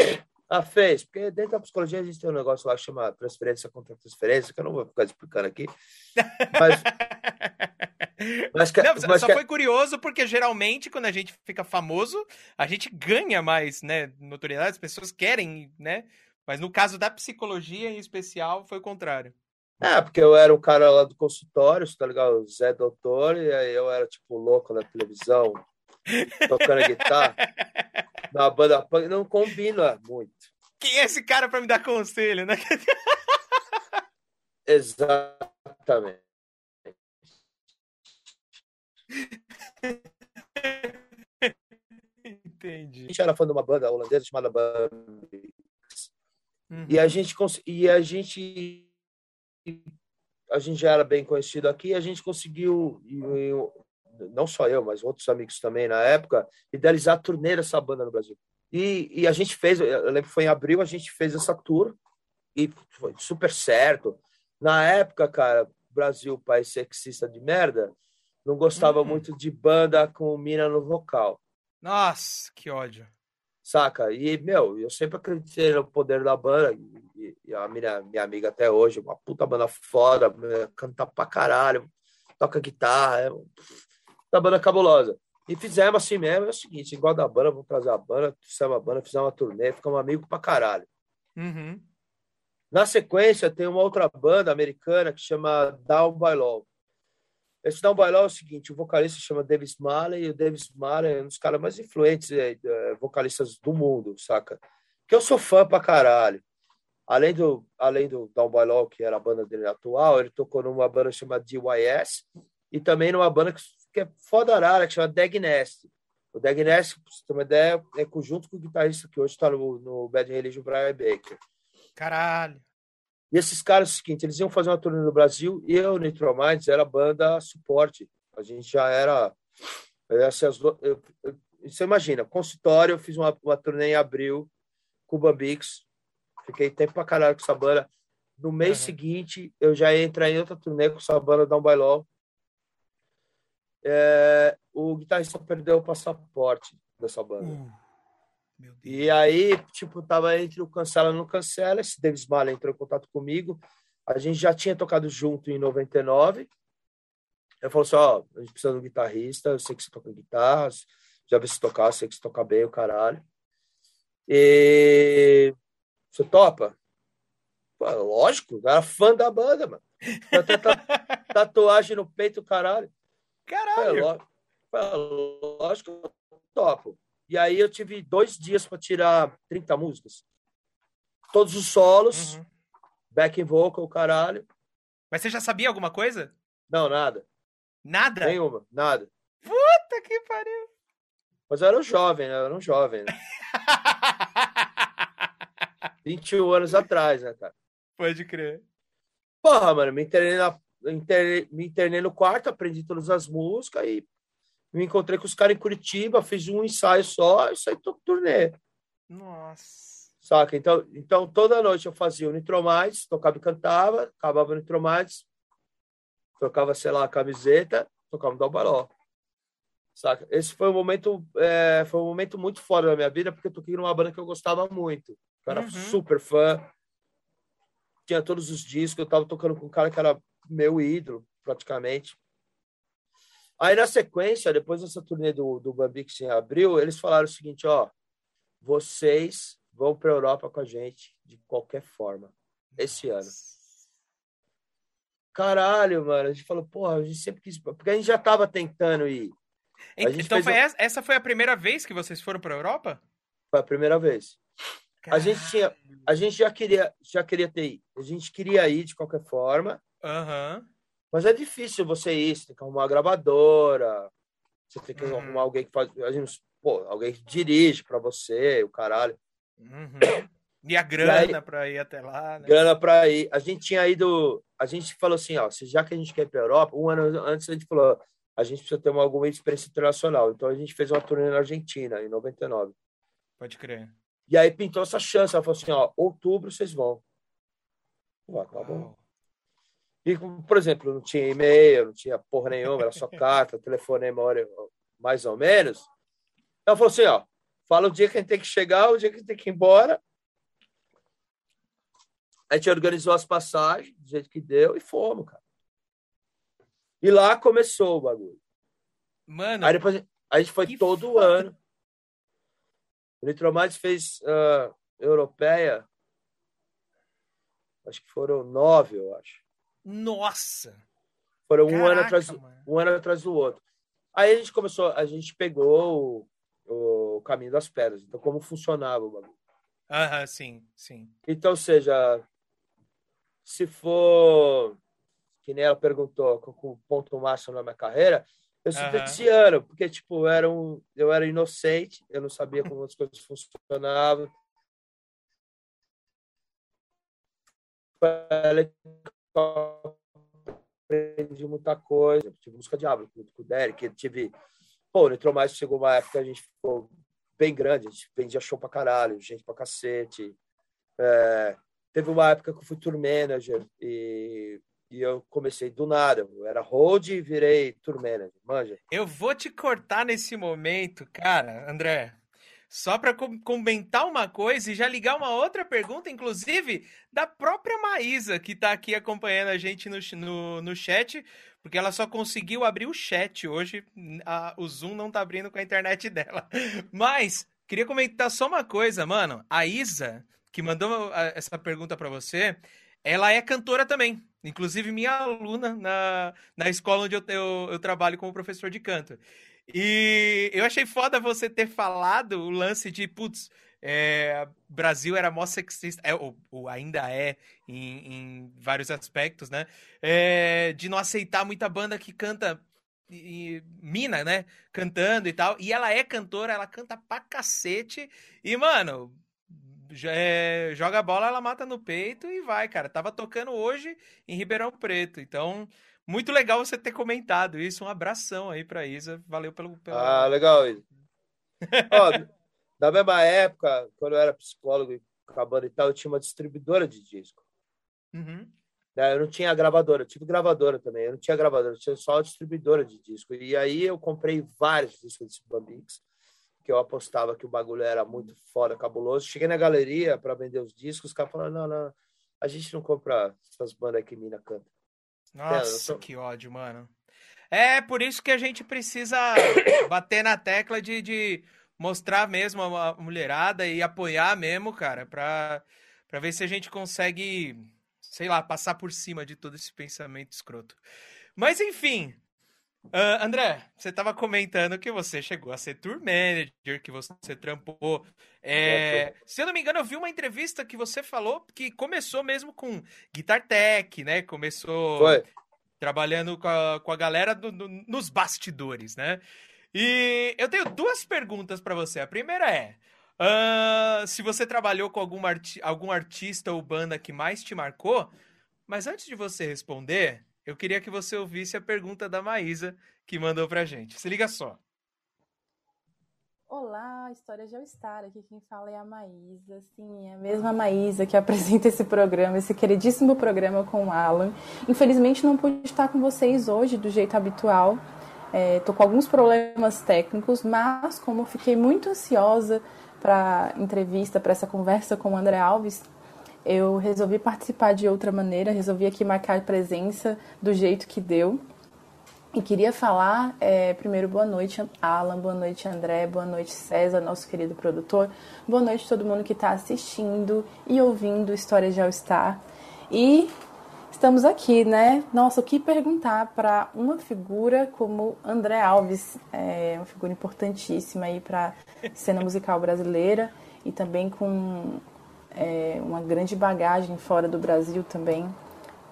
Ah, fez, porque dentro da psicologia a gente tem um negócio lá que chama transferência contra transferência, que eu não vou ficar explicando aqui. [laughs] Mas. Mas, que, não, mas só foi curioso porque geralmente quando a gente fica famoso, a gente ganha mais, né, notoriedade, as pessoas querem, né? Mas no caso da psicologia em especial foi o contrário. É, porque eu era um cara lá do consultório, tá ligado? Zé Doutor, e aí eu era tipo louco na televisão, [laughs] tocando guitarra. na banda punk não combina muito. Quem é esse cara para me dar conselho, né? [laughs] Exatamente. [laughs] Entendi. A gente era fã de uma banda holandesa chamada Bambix. Uhum. E a gente e a gente a gente já era bem conhecido aqui, a gente conseguiu não só eu, mas outros amigos também na época, idealizar a turnê dessa banda no Brasil. E, e a gente fez, eu lembro que foi em abril, a gente fez essa tour e foi super certo. Na época, cara, Brasil, país sexista de merda, não gostava hum. muito de banda com mina no vocal. Nossa, que ódio. Saca? E, meu, eu sempre acreditei no poder da banda. E, e a minha, minha amiga até hoje, uma puta banda foda, canta pra caralho, toca guitarra. É da banda cabulosa. E fizemos assim mesmo, é o seguinte, igual da banda, vamos trazer a banda, fizemos a banda, fizemos uma turnê, ficamos amigos pra caralho. Uhum. Na sequência, tem uma outra banda americana que chama Down by Law. Esse Down by é o seguinte, o vocalista chama Davis Marley, e o Davis Marley é um dos caras mais influentes é, é, vocalistas do mundo, saca? Que eu sou fã pra caralho. Além do, além do Down by Law, que era a banda dele atual, ele tocou numa banda chamada DYS, e também numa banda que que é foda arara, que chama Dag Nest. O Dag Nest, pra você ter uma ideia, é conjunto com o guitarrista que hoje está no, no Bad Religion, Brian Baker. Caralho. E esses caras, é o seguinte, eles iam fazer uma turnê no Brasil e eu, Nitro Minds, era banda suporte. A gente já era... Essas, eu, eu, você imagina, consultório, eu fiz uma, uma turnê em abril com o Bambix. Fiquei tempo pra caralho com essa banda. No mês uhum. seguinte, eu já ia entrar em outra turnê com essa banda Down by Law é, o guitarrista perdeu o passaporte dessa banda. Uh, e aí, tipo, tava entre o cancela e não cancela. Esse Davis Marley entrou em contato comigo. A gente já tinha tocado junto em 99. Eu falou assim: ó, a gente precisa de um guitarrista. Eu sei que você toca guitarra. Já vi se tocar, eu sei que você toca bem o caralho. E você topa? Pô, lógico, eu era fã da banda, mano. [laughs] Tatuagem no peito, caralho. Caralho! Foi lógico que eu topo. E aí eu tive dois dias para tirar 30 músicas. Todos os solos, uhum. backing vocal, caralho. Mas você já sabia alguma coisa? Não, nada. Nada? Nenhuma, nada. Puta que pariu! Mas eu era um jovem, né? Eu era um jovem, né? [laughs] 21 anos atrás, né, cara? Pode crer. Porra, mano, me internei, na, internei, me internei no quarto, aprendi todas as músicas e me encontrei com os caras em Curitiba, fiz um ensaio só e saí todo turnê. Nossa. Saca? Então, então toda noite eu fazia o Nitromites, tocava e cantava, acabava o Nitromites, trocava, sei lá, a camiseta, tocava o Dalbaró. Saca? Esse foi um momento, é, foi um momento muito fora da minha vida, porque eu toquei numa banda que eu gostava muito. Eu era uhum. super fã. Tinha todos os discos, eu tava tocando com um cara que era meu ídolo, praticamente. Aí, na sequência, depois dessa turnê do, do Bambix em abril, eles falaram o seguinte, ó, vocês vão para a Europa com a gente de qualquer forma, esse ano. Caralho, mano, a gente falou, porra, a gente sempre quis, porque a gente já tava tentando ir. Então, foi essa, essa foi a primeira vez que vocês foram para a Europa? Foi a primeira vez. Caralho. A gente tinha, a gente já queria, já queria ter, a gente queria ir de qualquer forma. Aham. Uhum. Mas é difícil você ir, você tem que arrumar uma gravadora, você tem que uhum. arrumar alguém que faz. Pô, alguém que dirige para você, o caralho. Uhum. E a grana para ir até lá, né? Grana para ir. A gente tinha ido. A gente falou assim, ó, já que a gente quer ir para Europa, um ano antes a gente falou, a gente precisa ter uma, alguma experiência internacional. Então a gente fez uma turnê na Argentina, em 99. Pode crer. E aí pintou essa chance. Ela falou assim, ó, outubro vocês vão. Pô, tá bom. E, por exemplo, não tinha e-mail, não tinha porra nenhuma, era só carta, telefone, memória, mais ou menos. Ela falou assim, ó, fala o dia que a gente tem que chegar, o dia que a gente tem que ir embora. A gente organizou as passagens, do jeito que deu, e fomos, cara. E lá começou o bagulho. Mano. Aí depois a gente foi todo foda. ano. O Nitromates fez uh, europeia. Acho que foram nove, eu acho. Nossa! Foram Caraca, um ano, atrás, um ano atrás do outro. Aí a gente começou, a gente pegou o, o caminho das pedras. Então, como funcionava o bagulho. Aham, sim, sim. Então, seja, se for, que nem ela perguntou, com o ponto máximo na minha carreira, eu sou uhum. esse ano, porque, tipo, era, um, eu era inocente, eu não sabia como as coisas funcionavam aprendi muita coisa. Tive música Diabo com o Derek. Tive. Pô, o Nitromais chegou uma época que a gente ficou bem grande, a gente vendia show pra caralho, gente pra cacete. É, teve uma época que eu fui tour manager e, e eu comecei do nada. Eu era road e virei tour manager, manja. Eu vou te cortar nesse momento, cara, André. Só para comentar uma coisa e já ligar uma outra pergunta, inclusive da própria Maísa, que está aqui acompanhando a gente no, no, no chat, porque ela só conseguiu abrir o chat hoje. A, o Zoom não está abrindo com a internet [laughs] dela. Mas, queria comentar só uma coisa, mano. A Isa, que mandou essa pergunta para você, ela é cantora também. Inclusive, minha aluna na, na escola onde eu, eu, eu trabalho como professor de canto. E eu achei foda você ter falado o lance de, putz, é, Brasil era mó sexista, é, ou, ou ainda é em, em, vários aspectos, né? É, de não aceitar muita banda que canta e, mina, né? Cantando e tal. E ela é cantora, ela canta pra cacete. E, mano, é, joga a bola, ela mata no peito e vai, cara. Tava tocando hoje em Ribeirão Preto. Então, muito legal você ter comentado isso. Um abração aí pra Isa. Valeu pelo. pelo... Ah, legal, Isa. [laughs] Ó, da mesma época, quando eu era psicólogo e acabando e tal, eu tinha uma distribuidora de disco. Uhum. Né, eu não tinha gravadora, eu tive gravadora também. Eu não tinha gravadora, eu tinha só distribuidora de disco. E aí eu comprei vários discos de Bambix, que eu apostava que o bagulho era muito foda, cabuloso. Cheguei na galeria para vender os discos, os caras falaram: não, não, a gente não compra essas bandas que mina canta. Nossa, que ódio, mano. É por isso que a gente precisa [coughs] bater na tecla de, de mostrar mesmo a mulherada e apoiar mesmo, cara, pra, pra ver se a gente consegue, sei lá, passar por cima de todo esse pensamento escroto. Mas enfim, Uh, André, você estava comentando que você chegou a ser tour manager, que você trampou. É, se eu não me engano, eu vi uma entrevista que você falou que começou mesmo com Guitar Tech, né? Começou Foi. trabalhando com a, com a galera do, do, nos bastidores, né? E eu tenho duas perguntas para você. A primeira é: Uh, se você trabalhou com algum, arti algum artista ou banda que mais te marcou, mas antes de você responder, eu queria que você ouvisse a pergunta da Maísa que mandou pra gente. Se liga só. Olá, História de All-Star. Aqui quem fala é a Maísa. Sim, é a mesma Maísa que apresenta esse programa, esse queridíssimo programa com o Alan. Infelizmente não pude estar com vocês hoje do jeito habitual. Estou é, com alguns problemas técnicos, mas como fiquei muito ansiosa para entrevista, para essa conversa com o André Alves, eu resolvi participar de outra maneira, resolvi aqui marcar presença do jeito que deu. E queria falar, é, primeiro, boa noite, Alan, boa noite, André, boa noite, César, nosso querido produtor, boa noite todo mundo que está assistindo e ouvindo Histórias de All Star. E estamos aqui, né? Nossa, o que perguntar para uma figura como André Alves, é uma figura importantíssima aí para cena musical brasileira e também com é, uma grande bagagem fora do Brasil também.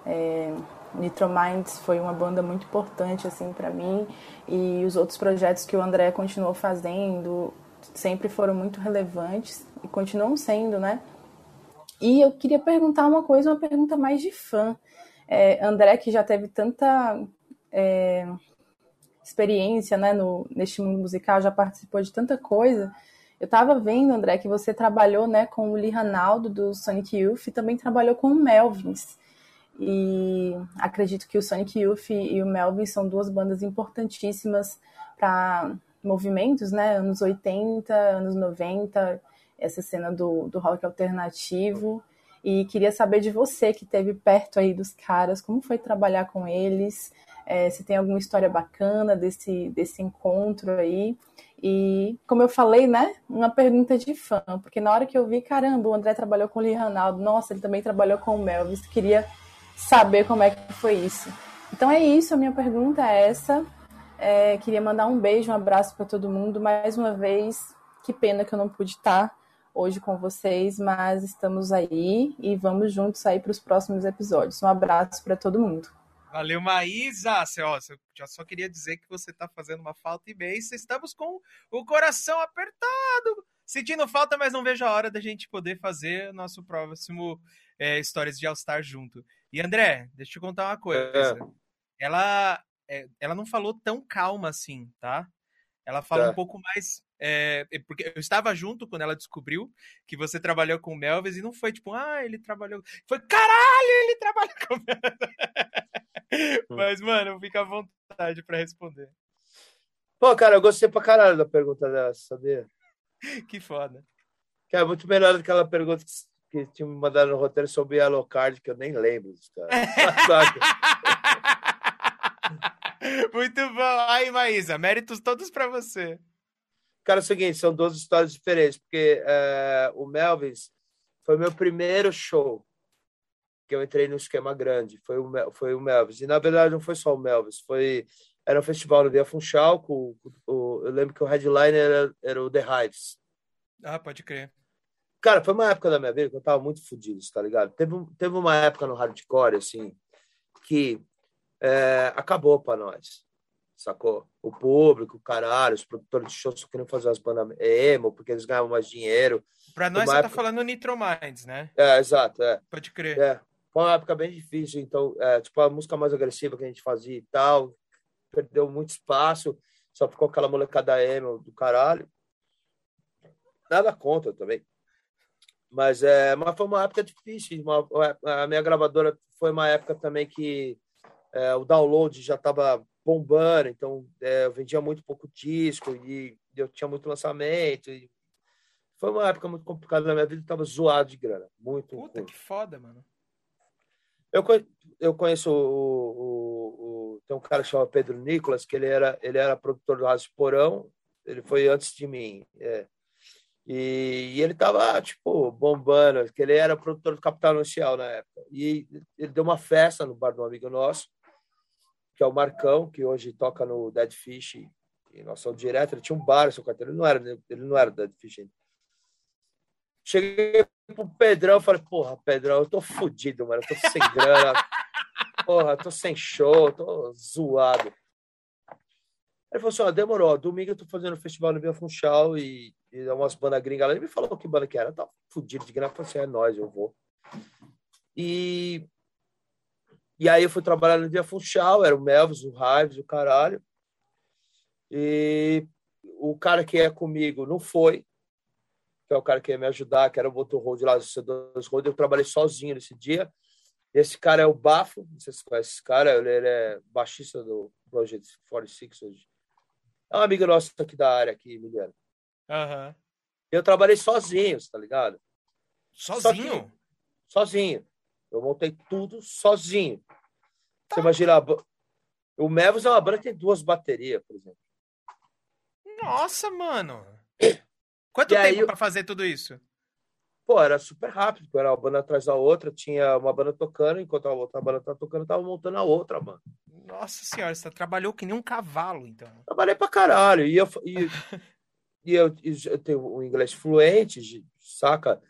É, Nitro Minds foi uma banda muito importante assim para mim e os outros projetos que o André continuou fazendo sempre foram muito relevantes e continuam sendo, né? E eu queria perguntar uma coisa, uma pergunta mais de fã. É, André, que já teve tanta é, experiência né, no, neste mundo musical, já participou de tanta coisa. Eu estava vendo, André, que você trabalhou né, com o Lee Ranaldo do Sonic Youth e também trabalhou com o Melvins. E acredito que o Sonic Youth e o Melvin são duas bandas importantíssimas para movimentos, né? Anos 80, anos 90, essa cena do, do rock alternativo. E queria saber de você que esteve perto aí dos caras, como foi trabalhar com eles, é, se tem alguma história bacana desse, desse encontro aí. E, como eu falei, né, uma pergunta de fã, porque na hora que eu vi, caramba, o André trabalhou com o Lee Ranaldo, nossa, ele também trabalhou com o Melvis, queria saber como é que foi isso. Então é isso, a minha pergunta é essa. É, queria mandar um beijo, um abraço para todo mundo. Mais uma vez, que pena que eu não pude estar hoje com vocês, mas estamos aí e vamos juntos aí para os próximos episódios. Um abraço para todo mundo. Valeu, Maísa. Ó, já só queria dizer que você está fazendo uma falta imensa. Estamos com o coração apertado. Sentindo falta, mas não vejo a hora da gente poder fazer nosso próximo é, Histórias de All-Star junto. E André, deixa eu te contar uma coisa. É. Ela, é, ela não falou tão calma assim, tá? Ela falou tá. um pouco mais. É, porque eu estava junto quando ela descobriu que você trabalhou com o Melvis e não foi tipo, ah, ele trabalhou. Foi caralho, ele trabalhou com o Melvis. Hum. Mas, mano, fica à vontade para responder. Pô, cara, eu gostei pra caralho da pergunta dessa, sabia? [laughs] que foda. Que é muito melhor do que aquela pergunta que que tinha me mandado no roteiro sobre Yellow Card, que eu nem lembro dos caras. [laughs] Muito bom. Aí, Maísa, méritos todos para você. Cara, é o seguinte, são duas histórias diferentes, porque é, o Melvis foi meu primeiro show que eu entrei no esquema grande, foi o, foi o Melvis. E, na verdade, não foi só o Melvis, foi... Era um festival no Via Funchal, com, com, eu lembro que o headliner era, era o The Hives. Ah, pode crer. Cara, foi uma época da minha vida que eu tava muito fodido, tá ligado? Teve, teve uma época no hardcore, assim, que é, acabou para nós, sacou? O público, o caralho, os produtores de shows queriam fazer as bandas emo, porque eles ganhavam mais dinheiro. Para nós, você época... tá falando Nitro Minds, né? É, exato, é. Pode crer. É, foi uma época bem difícil, então, é, tipo, a música mais agressiva que a gente fazia e tal, perdeu muito espaço, só ficou aquela molecada emo do caralho. Nada contra também. Mas, é, mas foi uma época difícil. Uma, a minha gravadora foi uma época também que é, o download já estava bombando, então é, eu vendia muito pouco disco e eu tinha muito lançamento. foi uma época muito complicada na minha vida, estava zoado de grana. Muito. Puta, curto. que foda, mano. Eu, eu conheço o, o, o, Tem um cara que chama Pedro Nicolas, que ele era, ele era produtor do Rádio Porão, ele foi antes de mim. É. E, e ele estava, tipo, bombando, que ele era produtor do Capital Inicial na época. E ele deu uma festa no bar de um amigo nosso, que é o Marcão, que hoje toca no Dead Fish e nosso direto. Ele tinha um bar, seu carteiro. Ele não era, ele não era Dead Fish ainda. Cheguei pro Pedrão e falei, porra, Pedrão, eu tô fudido, mano. Eu tô sem [laughs] grana. porra, tô sem show, tô zoado. Ele falou assim: ó, demorou, domingo eu tô fazendo festival no Via Funchal e, e umas bandas gringas lá. Ele me falou que banda que era, eu tava fudido de grana. Eu falei assim: é nóis, eu vou. E, e aí eu fui trabalhar no Via Funchal, era o Melvis, o Hives, o caralho. E o cara que é comigo não foi, que é o cara que ia me ajudar, que era o Motor Road lá do C2 Road. Eu trabalhei sozinho nesse dia. Esse cara é o Bafo, não sei se você conhece esse cara, ele é baixista do Project 46 hoje. É um amigo nosso aqui da área, aqui, Emiliano. Aham. Eu trabalhei sozinho, tá ligado? Sozinho? que- sozinho. Eu montei tudo sozinho. Você imagina, a ba- o Mevos é uma banda que tem duas baterias, por exemplo. Nossa, mano. [coughs] Quanto E aí tempo eu- pra fazer tudo isso? Pô, era super rápido, era uma banda atrás da outra, tinha uma banda tocando, enquanto a outra banda tava tocando, eu tava montando a outra, mano. Nossa senhora, você trabalhou que nem um cavalo, então. Trabalhei pra caralho. E eu, e, [laughs] e eu, e eu tenho um inglês fluente, saca?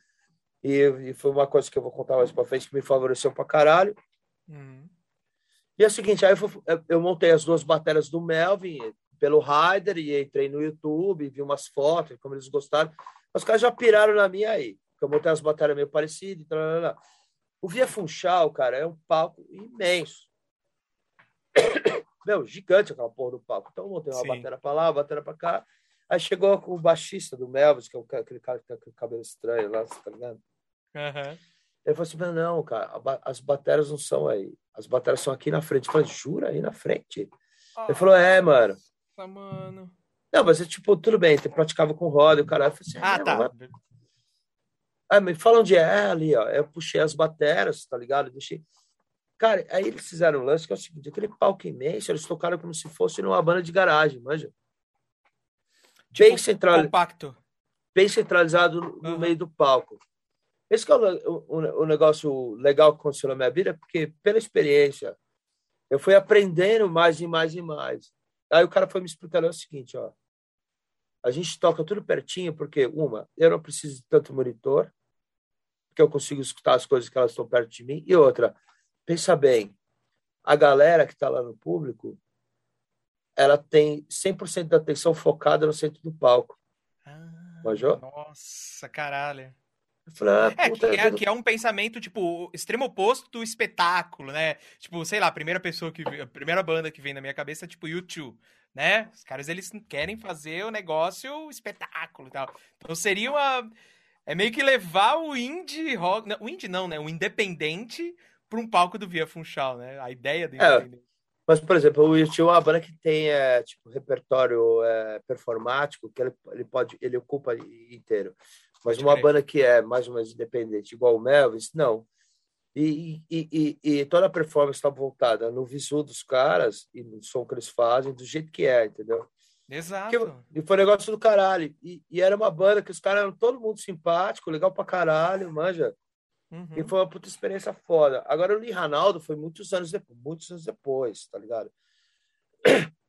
E, e foi uma coisa que eu vou contar mais pra frente que me favoreceu pra caralho. Uhum. E é o seguinte, aí eu, fui- eu- montei as duas baterias do Melvin pelo Ryder e entrei no YouTube, vi umas fotos, como eles gostaram. Os caras já piraram na minha aí, porque eu montei as baterias meio parecidas. tal. O Via Funchal, cara, é um palco imenso. [coughs] Meu, gigante aquela porra do palco. Então eu montei uma Sim. bateria pra lá, uma bateria pra cá. Aí chegou com o baixista do Melvis, que é aquele cara que cabelo estranho lá, tá ligado? Aham. Ele falou assim, mas não, cara, as baterias não são aí. As baterias são aqui na frente. Eu falei, jura? Aí na frente? Ele falou, é, mano. Nossa, mano. Não, mas é tipo, tudo bem, você praticava com roda e o caralho. Eu falei assim, Ah, é, tá. mas- Ah, me fala onde é ali, ó. Eu puxei as baterias, tá ligado? Eu Deixei. Cara, aí eles fizeram um lance que é o seguinte: aquele palco imenso, eles tocaram como se fosse numa banda de garagem, manja. Bem, central, Compacto. bem centralizado no Aham. meio do palco. Esse que é o, o, o negócio legal que aconteceu na minha vida, porque pela experiência, eu fui aprendendo mais e mais e mais. Aí o cara foi me explicando é o seguinte, ó. A gente toca tudo pertinho, porque, uma, eu não preciso de tanto monitor, porque eu consigo escutar as coisas que elas estão perto de mim. E outra, pensa bem, a galera que está lá no público, ela tem 100% da atenção focada no centro do palco. Ah, Manjou? Nossa, caralho. Falei, ah, É, que é, que é um pensamento, tipo, extremo oposto do espetáculo, né? Tipo, sei lá, a primeira pessoa que... A primeira banda que vem na minha cabeça é, tipo, U2, né? Os caras, eles querem fazer o negócio espetáculo e tal. Então seria uma... É meio que levar o indie rock... Não, o indie não, né? O independente pra um palco do Via Funchal, né? A ideia do É. independente. Mas, por exemplo, o YouTube é uma banda que tem é, tipo, repertório é, performático que ele, ele pode ele ocupa inteiro. Mas uma crer. banda que é mais ou menos independente, igual o Melvis, não. E, e, e, e toda a performance está voltada no visual dos caras e no som que eles fazem, do jeito que é, entendeu? Exato. E foi um negócio do caralho. E, e era uma banda que os caras eram todo mundo simpático, legal pra caralho, manja. Uhum. E foi uma puta experiência foda. Agora, o Lee Ranaldo foi muitos anos depois, muitos anos depois, tá ligado?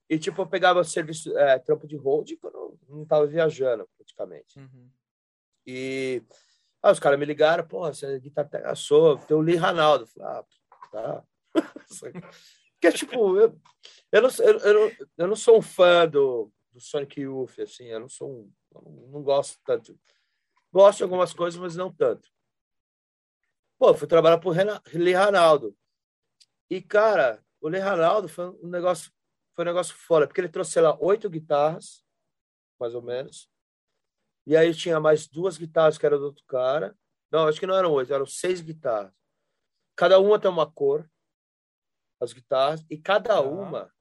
E, tipo, eu pegava serviço, é, trampo de hold quando eu não tava viajando, praticamente. Uhum. E ah, os caras me ligaram, pô, você é guitarra? Sou, tem o Lee Ranaldo. Falei, ah, tá. [laughs] Porque, tipo, eu, eu, não, eu, eu, não, eu não sou um fã do, do Sonic Youth, assim, eu não sou um, não, gosto tanto. Gosto de algumas coisas, mas não tanto. Pô, fui trabalhar pro Lee Ranaldo. E, cara, o Lee Ranaldo foi um negócio, foi um negócio fora, porque ele trouxe, sei lá, oito guitarras, mais ou menos. E aí tinha mais duas guitarras que era do outro cara. Não, acho que não eram oito, eram seis guitarras. Cada uma tem uma cor, as guitarras, e cada Tá. uma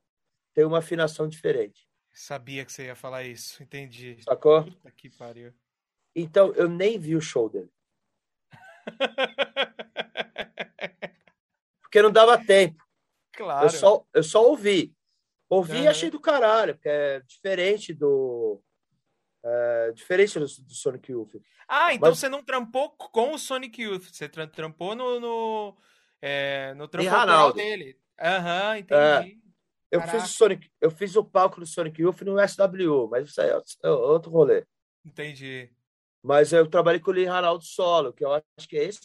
tem uma afinação diferente. Sabia que você ia falar isso, entendi. Sacou? Puta que pariu. Então eu nem vi o show dele. [laughs] Porque não dava tempo. Claro. Eu só, eu só ouvi. Ouvi e achei do caralho, porque é diferente do. É, diferente do, do Sonic Youth. Ah, então Mas- você não trampou com o Sonic Youth, você tra- trampou no, no, é, no trampo dele. Aham, entendi. Eu Caraca. fiz, o Sonic, eu fiz o palco do Sonic Youth no SW, mas isso aí é outro- é outro rolê. Entendi. Mas eu trabalhei com o Lee Ranaldo solo, que eu acho que é esse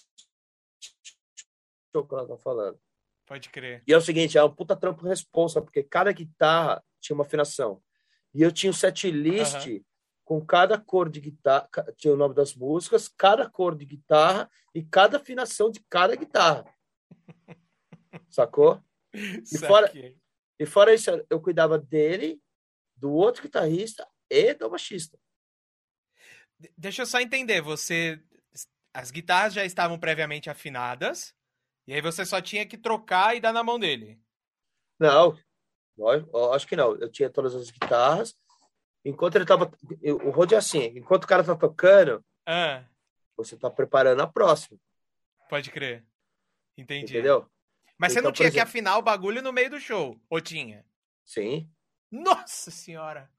show que ela tá falando. Pode crer. E é o seguinte, é um puta trampo responsa, porque cada guitarra tinha uma afinação. E eu tinha o set list uhum. Com cada cor de guitarra, tinha o nome das músicas, cada cor de guitarra e cada afinação de cada guitarra. Sacou? E fora, e fora isso, eu cuidava dele, do outro guitarrista e do baixista. Deixa eu só entender, você as guitarras já estavam previamente afinadas e aí você só tinha que trocar e dar na mão dele. Não, acho que não. Eu tinha todas as guitarras. Enquanto ele tava. O Rod é assim: enquanto o cara tá tocando, ah. você tá preparando a próxima. Pode crer. Entendi. Entendeu? Mas então, você não tinha exemplo... que afinar o bagulho no meio do show, ou tinha? Sim. Nossa senhora!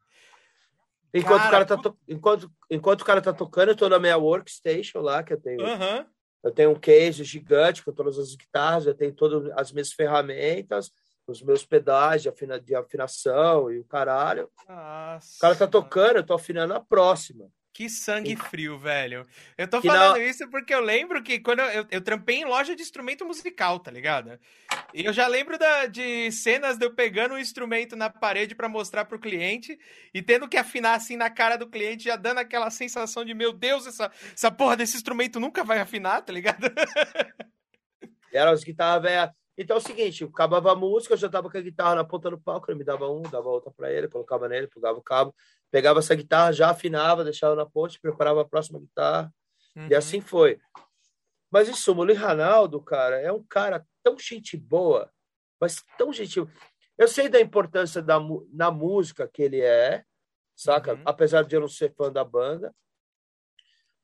Enquanto, cara, o cara tá to... enquanto, enquanto o cara tá tocando, eu tô na minha workstation lá, que eu tenho. Uhum. Eu tenho um case gigante com todas as guitarras, eu tenho todas as minhas ferramentas, os meus pedais de, afina... de afinação e o caralho. Nossa. O cara tá tocando, eu tô afinando a próxima. Que sangue frio, velho. Eu tô falando não... isso porque eu lembro que quando eu, eu, eu, trampei em loja de instrumento musical, tá ligado? E eu já lembro da, de cenas de eu pegando um instrumento na parede para mostrar pro cliente e tendo que afinar assim na cara do cliente, já dando aquela sensação de, meu Deus, essa, essa porra desse instrumento nunca vai afinar, tá ligado? [laughs] Era as guitarras velhas. Então é o seguinte, eu acabava a música, eu já tava com a guitarra na ponta do palco, ele me dava um, dava outra para ele, colocava nele, pegava o cabo pegava essa guitarra, já afinava, deixava na ponte, preparava a próxima guitarra. Uhum. E assim foi. Mas em suma, o Ranaldo, cara, é um cara tão gente boa, mas tão gentil. Eu sei da importância da, na música que ele é, saca? Uhum. Apesar de eu não ser fã da banda.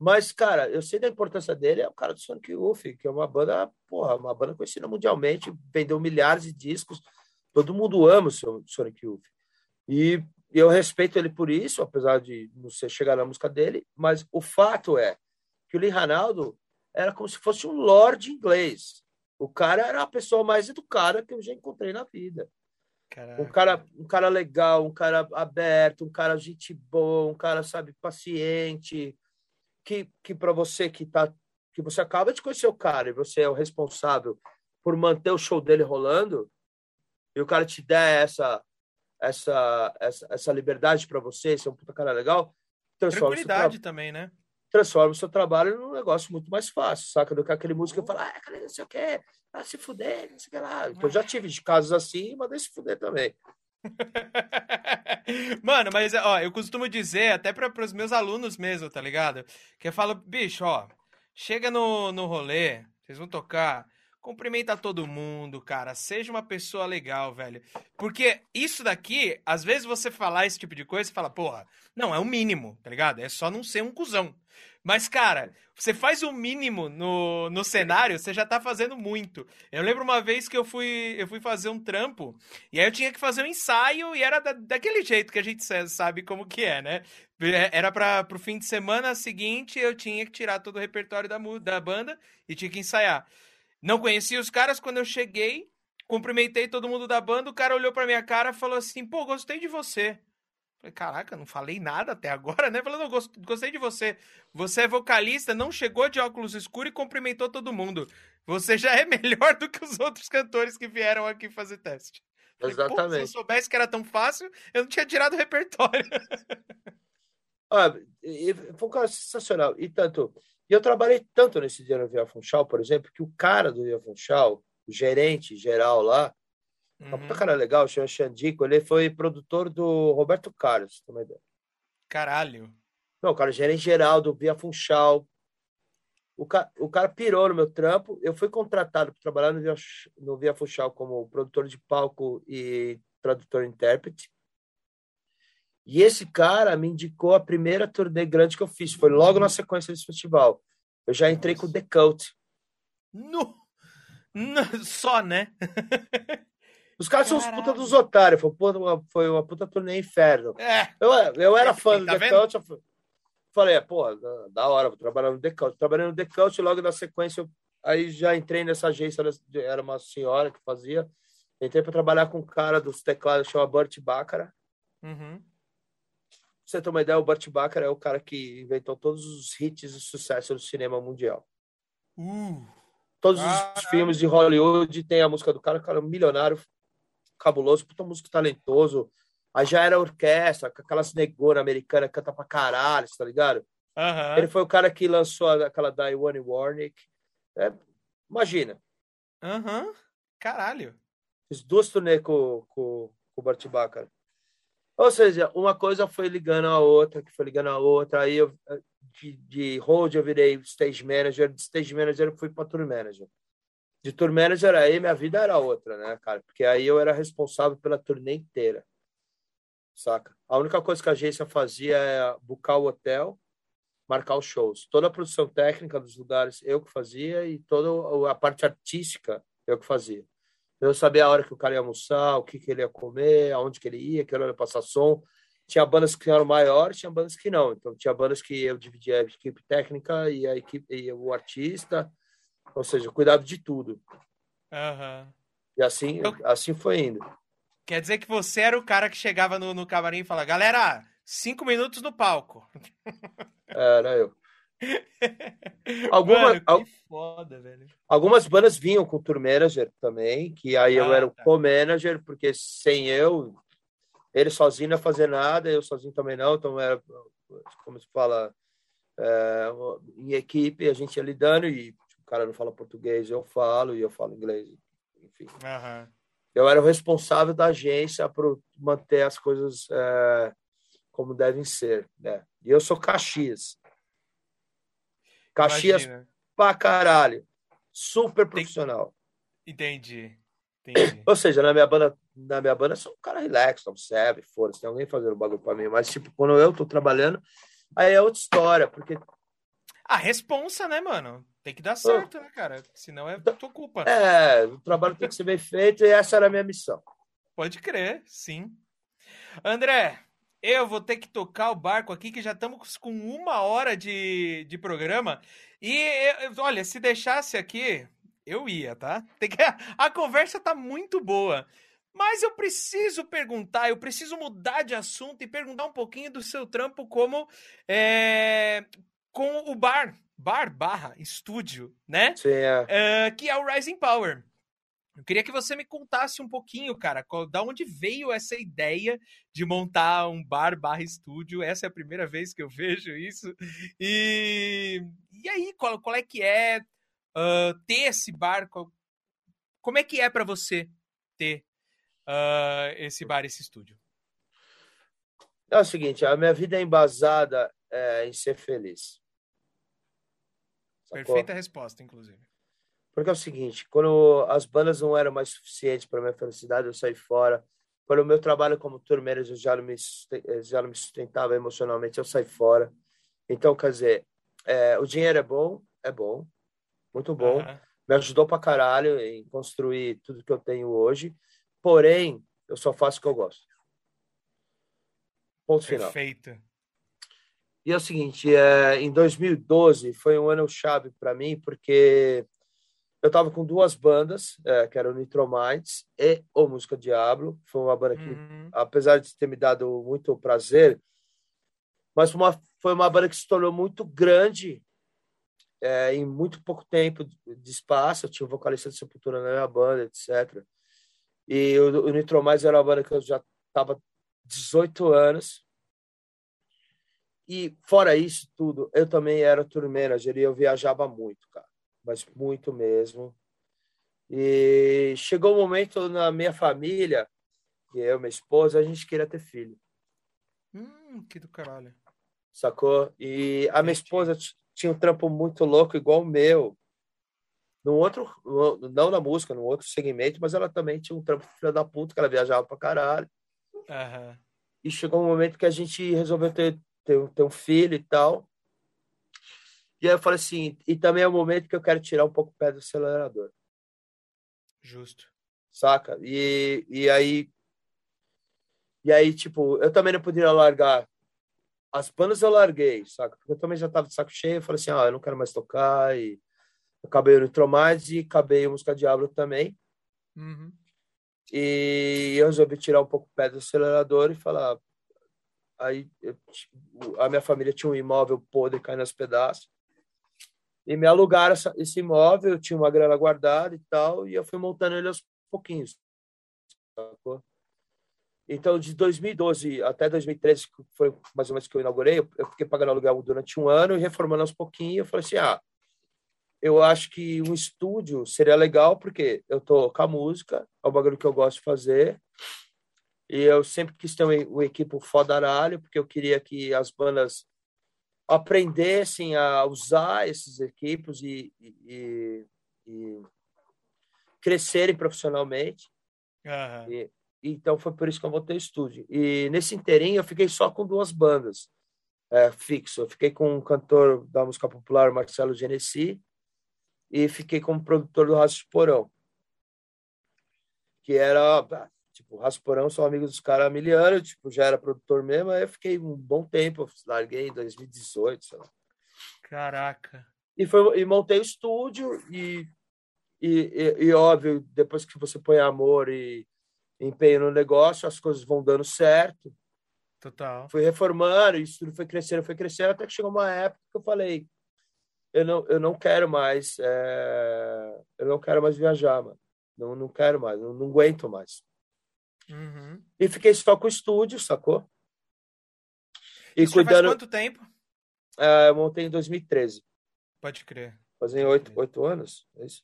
Mas, cara, eu sei da importância dele, é o cara do Sonic Youth, que é uma banda, porra, uma banda conhecida mundialmente, vendeu milhares de discos, todo mundo ama o Sonic Youth. E eu respeito ele por isso, apesar de não ser chegar na música dele, mas o fato é que o Lee Ranaldo era como se fosse um lord inglês. O cara era a pessoa mais educada que eu já encontrei na vida. Caraca. Um cara, um cara legal, um cara aberto, um cara gente boa, um cara sabe paciente, que que para você que tá que você acaba de conhecer o cara e você é o responsável por manter o show dele rolando, e o cara te der essa essa, essa, essa liberdade para você, ser é um puta cara legal, transforma Tranquilidade tra... também, né? Transforma o seu trabalho num negócio muito mais fácil, saca? Do que aquele músico que fala, ah, cara, não sei o quê, ah, se fuder, não sei o que lá. Então, eu já tive de casos assim, mas se fuder também. [laughs] Mano, mas ó, eu costumo dizer, até para os meus alunos mesmo, tá ligado? Que eu falo, bicho, ó, chega no, no rolê, vocês vão tocar, Cumprimenta todo mundo, cara. Seja uma pessoa legal, velho. Porque isso daqui, às vezes você falar esse tipo de coisa, você fala, porra, não, é o mínimo, tá ligado? É só não ser um cuzão. Mas, cara, você faz o mínimo no, no cenário, você já tá fazendo muito. Eu lembro uma vez que eu fui, eu fui fazer um trampo, e aí eu tinha que fazer um ensaio, e era da, daquele jeito que a gente sabe como que é, né? É, era para pro fim de semana seguinte, eu tinha que tirar todo o repertório da, da banda e tinha que ensaiar. Não conhecia os caras quando eu cheguei, cumprimentei todo mundo da banda, o cara olhou pra minha cara e falou assim: pô, gostei de você. Falei, caraca, não falei nada até agora, né? Falei, não, gostei de você. Você é vocalista, não chegou de óculos escuros e cumprimentou todo mundo. Você já é [laughs] melhor do que os outros cantores que vieram aqui fazer teste. Falei, Exatamente. se eu soubesse que era tão fácil, eu não tinha tirado o repertório. [laughs] Ah, foi um cara sensacional. E tanto, eu trabalhei tanto nesse dia no Via Funchal, por exemplo, que o cara do Via Funchal, o gerente geral lá. Uma puta cara legal, chama Xandico, ele foi produtor do Roberto Carlos, também. Caralho. Não, o cara gerente geral do Via Funchal. O, ca... o cara pirou no meu trampo. Eu fui contratado para trabalhar no Via, no Via Funchal como produtor de palco e tradutor-intérprete. E esse cara me indicou a primeira turnê grande que eu fiz. Foi logo na sequência desse festival. Eu já entrei com o The Cult. No... no... Só, né? [laughs] Os caras Caralho. são os puta dos otários. Foi uma, foi uma puta turnê inferno. É. Eu, eu era fã do tá The Cult. Eu falei, pô, da hora, vou trabalhar no The Cult. Trabalhei no The Cult logo na sequência. Eu, aí já entrei nessa agência. Era uma senhora que fazia. Entrei para trabalhar com um cara dos teclados, chama Burt Baccara. Uhum você ter uma ideia, o Burt Bacharach é o cara que inventou todos os hits de sucesso do cinema mundial. Uh, todos os filmes de Hollywood tem a música do cara, cara milionário, cabuloso, puta músico talentoso, Aí já era orquestra, com aquelas negonas americanas, canta pra caralho, tá ligado? Uhum. Ele foi o cara que lançou aquela Diane Warnick. É, imagina. Aham. Uhum. Caralho. Fiz duas turnês com, com, com o Bart Bacharach. Ou seja, uma coisa foi ligando a outra, que foi ligando a outra. Aí eu, de, de hold eu virei stage manager, de stage manager eu fui para tour manager. De tour manager aí minha vida era outra, né, cara? Porque aí eu era responsável pela turnê inteira. Saca? A única coisa que a agência fazia é buscar o hotel, marcar os shows. Toda a produção técnica dos lugares eu que fazia e toda a parte artística eu que fazia. Eu sabia a hora que o cara ia almoçar, o que, que ele ia comer, aonde que ele ia, que hora ia passar som. Tinha bandas que eram maiores, tinha bandas que não. Então, tinha bandas que eu dividia a equipe técnica e a equipe e o artista, ou seja, cuidado de tudo. Uhum. E assim, eu... assim foi indo. Quer dizer que você era o cara que chegava no, no camarim e falava, galera, cinco minutos no palco. Era eu. [laughs] Alguma, Mano, foda, algumas bandas vinham com tour manager também, que aí ah, eu era o tá. co-manager, porque sem eu, ele sozinho não ia fazer nada, eu sozinho também não, então era, como se fala, é, em equipe, a gente ia lidando e o cara não fala português, eu falo, e eu falo inglês, enfim. Uhum. Eu era o responsável da agência para manter as coisas é, como devem ser, né? E eu sou Caxias. Caxias Imagina. pra caralho. Super profissional. Entendi. Entendi. Ou seja, na minha banda, na minha banda, eu sou um cara relax, não serve, foda-se, tem alguém fazendo bagulho pra mim. Mas, tipo, quando eu tô trabalhando, aí é outra história, porque. A responsa, né, mano? Tem que dar certo, né, cara? Senão é tua culpa. É, o trabalho tem que ser bem feito e essa era a minha missão. Pode crer, sim. André, eu vou ter que tocar o barco aqui, que já estamos com uma hora de, de programa. E, olha, se deixasse aqui, eu ia, tá? Que... A conversa tá muito boa. Mas eu preciso perguntar, eu preciso mudar de assunto e perguntar um pouquinho do seu trampo como é, com o bar, bar barra estúdio, né? Sim, é. Uh, que é o Rising Power. Eu queria que você me contasse um pouquinho, cara, da onde veio essa ideia de montar um bar barra estúdio. Essa é a primeira vez que eu vejo isso. E, e aí, qual, qual é que é uh, ter esse bar? Qual, como é que é para você ter uh, esse bar, esse estúdio? É o seguinte, a minha vida é embasada é, em ser feliz. Sacou? Perfeita resposta, inclusive. Porque é o seguinte, quando as bandas não eram mais suficientes para minha felicidade, eu saí fora. Quando o meu trabalho como manager já não me, já não me sustentava emocionalmente, eu saí fora. Então, quer dizer, é, o dinheiro é bom, é bom, muito bom. Uhum. Me ajudou pra caralho em construir tudo que eu tenho hoje. Porém, eu só faço o que eu gosto. Ponto final. Perfeito. E é o seguinte, é, em 2012 foi um ano chave para mim, porque eu estava com duas bandas, é, que eram o Nitromites e o Música Diablo. Foi uma banda que, uhum. apesar de ter me dado muito prazer, mas foi uma, foi uma banda que se tornou muito grande é, em muito pouco tempo de espaço. Eu tinha um vocalista de Sepultura na minha banda, etc. E o, o Nitromites era uma banda que eu já estava 18 anos. E fora isso tudo, eu também era tour manager e eu viajava muito, cara mas muito mesmo. E chegou um momento na minha família, que eu, minha esposa, a gente queria ter filho. Hum, que do caralho. Sacou? E a minha esposa tinha um trampo muito louco, igual o meu. No outro, não na música, no outro segmento, mas ela também tinha um trampo filho da puta, que ela viajava pra caralho. Uhum. E chegou um momento que a gente resolveu ter, ter, ter um filho e tal. E aí eu falei assim, e também é o momento que eu quero tirar um pouco o pé do acelerador. Justo. Saca? E, e aí. E aí, tipo, eu também não poderia largar. As bandas eu larguei, saca? Porque eu também já tava de saco cheio. Eu falei assim, ah, eu não quero mais tocar. E acabei no Nitromades e acabei o Música Diablo também. Uhum. E eu resolvi tirar um pouco o pé do acelerador e falar. Aí eu, a minha família tinha um imóvel podre caindo aos pedaços e me alugaram essa, esse imóvel, eu tinha uma grana guardada e tal, e eu fui montando ele aos pouquinhos. Sacou? Então, de 2012 até 2013, que foi mais ou menos que eu inaugurei, eu fiquei pagando aluguel durante um ano e reformando aos pouquinhos. Eu falei assim: ah, eu acho que um estúdio seria legal, porque eu tô com a música, é o bagulho que eu gosto de fazer. E eu sempre quis ter um, um equipe fodaralho, porque eu queria que as bandas aprendessem a usar esses equipos e, e, e crescerem profissionalmente. Uhum. E, então foi por isso que eu montei o estúdio. E nesse inteirinho eu fiquei só com duas bandas é, fixo. Eu fiquei com um cantor da música popular, Marcelo Genesi, e fiquei como produtor do Raço Porão, que era tipo, Rasporão são amigos dos caras miliano, tipo, já era produtor mesmo, aí eu fiquei um bom tempo, larguei em 2018, sei lá. Caraca. E, foi, e montei o estúdio e, e, e, e, óbvio, depois que você põe amor e empenho no negócio, as coisas vão dando certo. Total. Fui reformando, isso tudo foi crescendo, foi crescendo, até que chegou uma época que eu falei, eu não, eu não quero mais, é... eu não quero mais viajar, mano. Não, não quero mais, não, não aguento mais. Uhum. E fiquei só com o estúdio, sacou? E Isso cuidando. Faz quanto tempo? É, eu montei em 2013. Pode crer. Fazem oito, anos, é isso?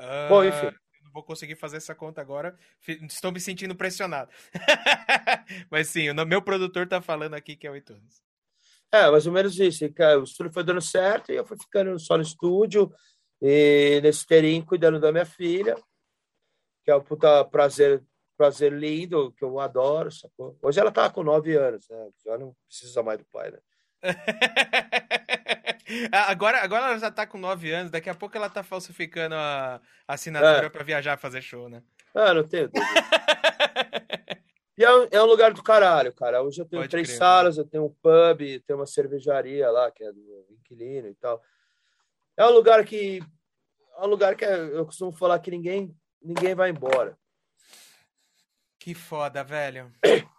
Uh, Bom, enfim. Não vou conseguir fazer essa conta agora. Estou me sentindo pressionado. [laughs] Mas sim, o meu produtor tá falando aqui que é oito anos. É, mais ou menos isso. O estúdio foi dando certo e eu fui ficando só no estúdio e nesse terim cuidando da minha filha, que é um puta prazer prazer lindo, que eu adoro, sacou? Hoje ela tá com nove anos, né? Já não precisa mais do pai, né? [laughs] agora, agora ela já tá com nove anos, daqui a pouco ela tá falsificando a, assinatura é. para viajar fazer show, né? Ah, não tenho E é um, é um, lugar do caralho, cara. Hoje eu tenho Pode três crer, salas, mano. eu tenho um pub, tenho uma cervejaria lá, que é do inquilino e tal. É um lugar que. É um lugar que eu costumo falar que ninguém, ninguém vai embora. Que foda, velho.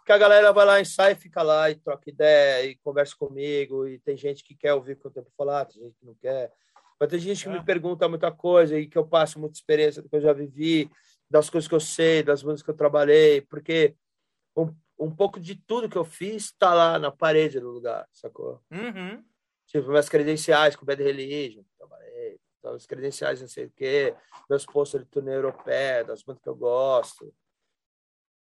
Que a galera vai lá, ensaia, fica lá e troca ideia e conversa comigo. E tem gente que quer ouvir o que eu tenho para falar, tem gente que não quer. Mas tem gente que é. me pergunta muita coisa e que eu passo muita experiência do que eu já vivi, das coisas que eu sei, das músicas que eu trabalhei, porque um, um pouco de tudo que eu fiz está lá na parede do lugar, sacou? Uhum. Tipo, minhas credenciais com Bad Religion, trabalhei. Então, os credenciais não sei o quê, meus postos de turnê europeia, das bandas que eu gosto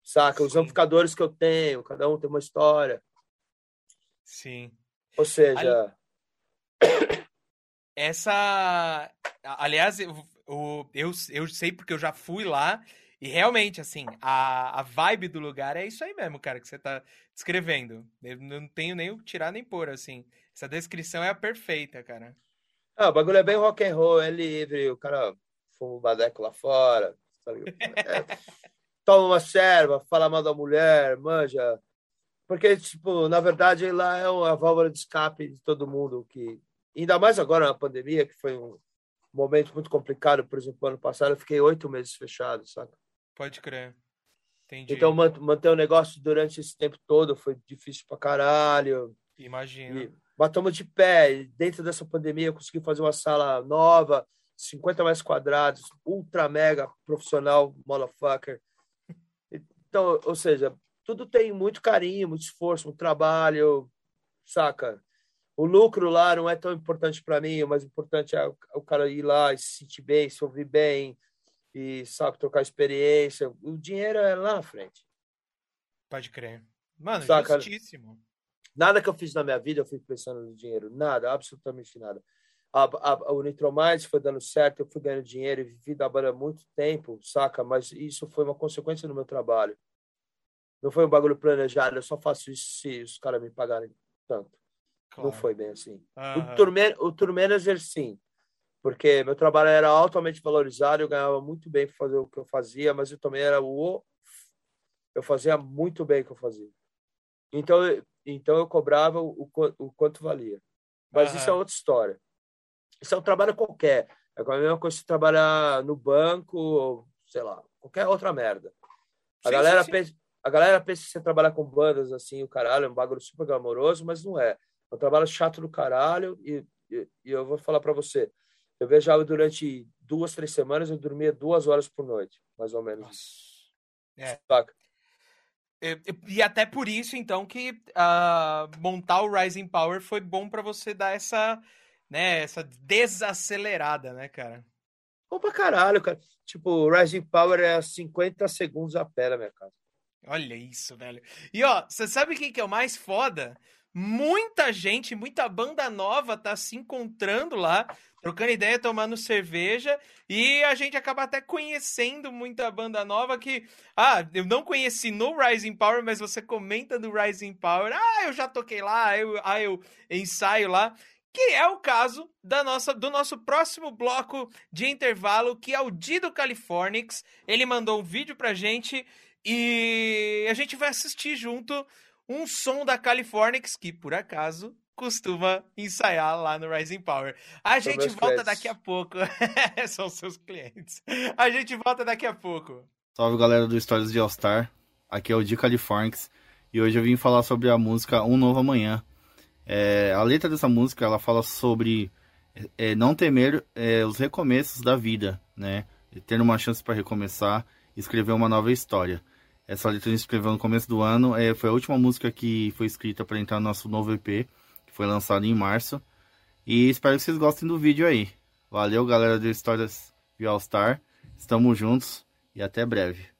saca? Sim. Os amplificadores que eu tenho, cada um tem uma história. Sim. Ou seja. [coughs] Essa. Aliás, eu, eu, eu sei porque eu já fui lá. E realmente, assim, a, a vibe do lugar é isso aí mesmo, cara, que você tá descrevendo. Eu não tenho nem o tirar nem pôr, assim. Essa descrição é a perfeita, cara. Ah, o bagulho é bem rock and roll, é livre, o cara fuma o badeco lá fora. É, [laughs] toma uma serva, fala mal da mulher, manja. Porque, tipo, na verdade, lá é a válvula de escape de todo mundo. que Ainda mais agora na pandemia, que foi um momento muito complicado. Por exemplo, ano passado eu fiquei oito meses fechado, saca? Pode crer. Entendi. Então, manter o negócio durante esse tempo todo foi difícil pra caralho. Imagina. Batamos de pé. Dentro dessa pandemia, eu consegui fazer uma sala nova, 50 mais quadrados, ultra mega profissional, motherfucker. Então, ou seja, tudo tem muito carinho, muito esforço, muito trabalho, saca? O lucro lá não é tão importante para mim, o mais importante é o cara ir lá e se sentir bem, se ouvir bem e, sabe, trocar experiência. O dinheiro é lá na frente. Pode crer. Mano, saca? justíssimo. Nada que eu fiz na minha vida eu fui pensando no dinheiro. Nada, absolutamente nada. A, a, o Nitromais foi dando certo, eu fui ganhando dinheiro e vivi da banda há muito tempo, saca? Mas isso foi uma consequência do meu trabalho. Não foi um bagulho planejado, eu só faço isso se os caras me pagarem tanto. Claro. Não foi bem assim. Uhum. O, tour, o tour manager, sim. Porque meu trabalho era altamente valorizado, eu ganhava muito bem para fazer o que eu fazia, mas eu também era o. Eu fazia muito bem o que eu fazia. Então, então eu cobrava o, o quanto valia. Mas uhum. isso é outra história. Isso é um trabalho qualquer. É a mesma coisa que trabalhar no banco, ou, sei lá, qualquer outra merda. A sim, galera sim, pensa, a galera pensa que você trabalhar com bandas assim, o caralho, é um bagulho super glamouroso, mas não é. É um trabalho chato do caralho e, e, e eu vou falar para você. Eu viajava durante duas, três semanas, eu dormia duas horas por noite, mais ou menos. É. e até por isso, então, que uh, montar o Rising Power foi bom para você dar essa, né, essa desacelerada, né, cara? Bom pra caralho, cara. Tipo, o Rising Power é 50 segundos a pé na minha casa. Olha isso, velho. E ó, você sabe quem que é o mais foda? Muita gente, muita banda nova tá se encontrando lá, trocando ideia, tomando cerveja, e a gente acaba até conhecendo muita banda nova que, ah, eu não conheci no Rising Power, mas você comenta do Rising Power, ah, eu já toquei lá, eu, ah, eu ensaio lá, que é o caso da nossa, do nosso próximo bloco de intervalo, que é o Dido Californix. Ele mandou um vídeo pra gente e a gente vai assistir junto um som da Californix, que por acaso costuma ensaiar lá no Rising Power. A São gente volta clientes. daqui a pouco. [laughs] São seus clientes. A gente volta daqui a pouco. Salve galera do Histórias de All Star. Aqui é o Di Californix e hoje eu vim falar sobre a música Um Novo Amanhã. É, a letra dessa música ela fala sobre é, não temer é, os recomeços da vida, né? Ter uma chance para recomeçar escrever uma nova história. Essa letra a gente escreveu no começo do ano. É, foi a última música que foi escrita para entrar no nosso novo EP, que foi lançado em março. E espero que vocês gostem do vídeo aí. Valeu, galera do Histórias de All Star. Estamos juntos e até breve.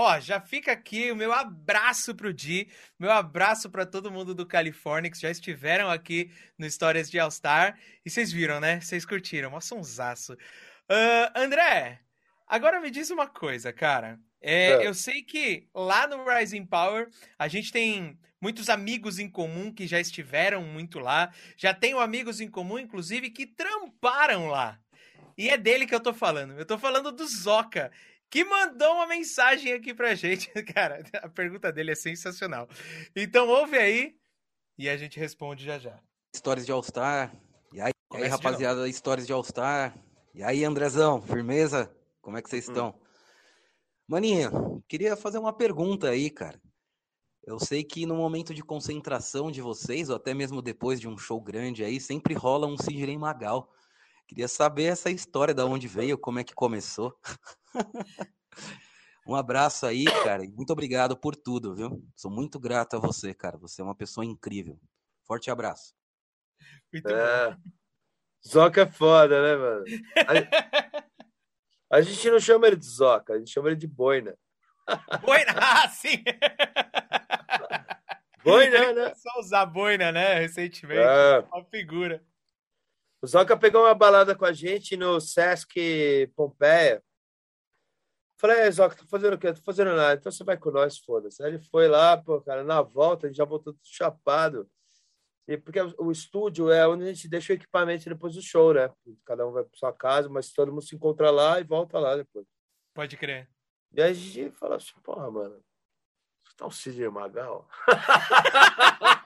Ó, já fica aqui o meu abraço pro Di, meu abraço para todo mundo do Califórnia que já estiveram aqui no Histórias de All Star. E vocês viram, né? Vocês curtiram, mó sonsaço. Uh, André, agora me diz uma coisa, cara. É, é. Eu sei que lá no Rising Power a gente tem muitos amigos em comum que já estiveram muito lá. Já tenho amigos em comum, inclusive, que tramparam lá. E é dele que eu tô falando. Eu tô falando do Zoca que mandou uma mensagem aqui pra gente. [laughs] Cara, a pergunta dele é sensacional. Então ouve aí e a gente responde já já. Histórias de All-Star. E aí, aí rapaziada, histórias de All-Star. E aí, Andrezão, firmeza? Como é que vocês hum. estão? Maninha, queria fazer uma pergunta aí, cara. Eu sei que no momento de concentração de vocês, ou até mesmo depois de um show grande aí, sempre rola um Sidney Magal. Queria saber essa história, da onde veio, como é que começou. um abraço aí, cara, e muito obrigado por tudo, viu? Sou muito grato a você, cara. Você é uma pessoa incrível. Forte abraço. Muito é. bom. Zoca é foda, né, mano? A, [laughs] a, gente não chama ele de Zoca, a gente chama ele de Boina. Boina? [laughs] Ah, sim! Boina, [laughs] né? Só usar boina, né? Recentemente. É. Uma figura. O Zoca pegou uma balada com a gente no Sesc Pompeia. Falei, é, Zoca, tô fazendo o quê? Tô fazendo nada. Então você vai com nós, foda-se. Aí ele foi lá, pô, cara, na volta, a gente já voltou tudo chapado. E porque o estúdio é onde a gente deixa o equipamento depois do show, né? Cada um vai para sua casa, mas todo mundo se encontra lá e volta lá depois. Pode crer. E aí a gente fala assim, porra, mano, você tá um Sidney Magal? [laughs]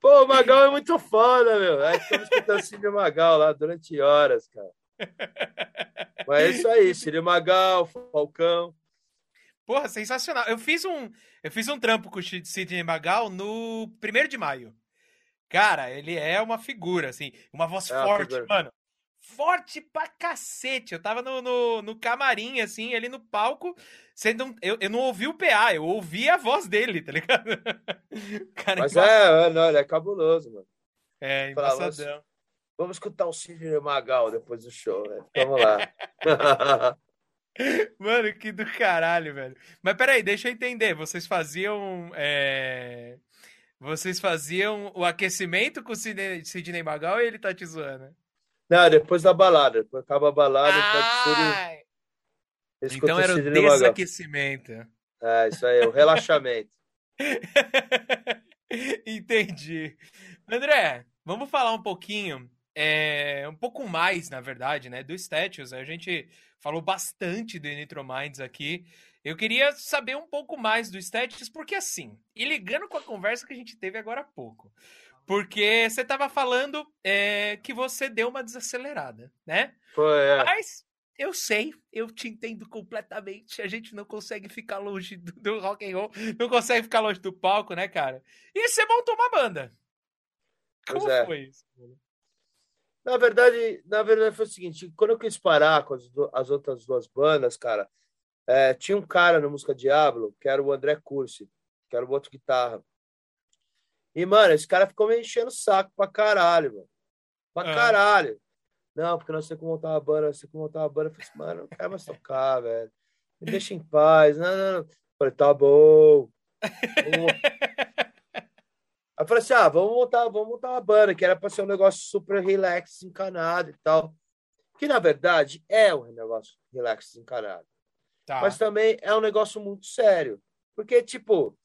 Pô, o Magal é muito foda, meu. Aí ficamos escutando Sidney Magal lá durante horas, cara. Mas é isso aí, Ciro Magal, Falcão. Porra, sensacional. Eu fiz um, eu fiz um trampo com o Sidney Magal no primeiro de maio. Cara, ele é uma figura, assim, uma voz é forte, mano. Forte pra cacete. Eu tava no, no, no, camarim, assim, ali no palco, sendo um, eu, eu não ouvi o PA, eu ouvi a voz dele, tá ligado? [laughs] Cara, Mas é, é, não, ele é cabuloso, mano. É, embaçadão. Vamos escutar o Sidney Magal depois do show, né? Vamos lá. [laughs] [laughs] Mano, que do caralho, velho. Mas peraí, deixa eu entender. Vocês faziam. É... Vocês faziam o aquecimento com o Sidney, Sidney Magal e ele tá te zoando? Não, depois da balada. Depois acaba a balada. Ah, então era o desaquecimento. É, isso aí, o relaxamento. [laughs] Entendi. André, vamos falar um pouquinho é, um pouco mais, na verdade, né, do Statues. A gente falou bastante do Nitrominds aqui. Eu queria saber um pouco mais do Statues, porque assim, e ligando com a conversa que a gente teve agora há pouco, porque você estava falando é, que você deu uma desacelerada, né? Foi, é. Mas eu sei, eu te entendo completamente. A gente não consegue ficar longe do, do rock and roll, não consegue ficar longe do palco, né, cara? E você montou uma banda. Como é. foi isso? Na verdade, na verdade foi o seguinte, quando eu quis parar com as, as outras duas bandas, cara, é, tinha um cara no Música Diablo, que era o André Cursi, que era o outro guitarra. E, mano, esse cara ficou me enchendo o saco pra caralho, mano. Pra é. caralho. Não, porque nós temos que montar uma banda, nós temos que montar uma banda. Eu falei assim, mano, não quero mais tocar, velho. Me deixa em paz. Não, não, não. Eu falei, tá bom. Aí eu falei assim: ah, vamos montar, vamos montar uma banda, que era para ser um negócio super relax, encanado e tal. Que na verdade é um negócio relax, encanado. Tá. Mas também é um negócio muito sério. Porque, tipo,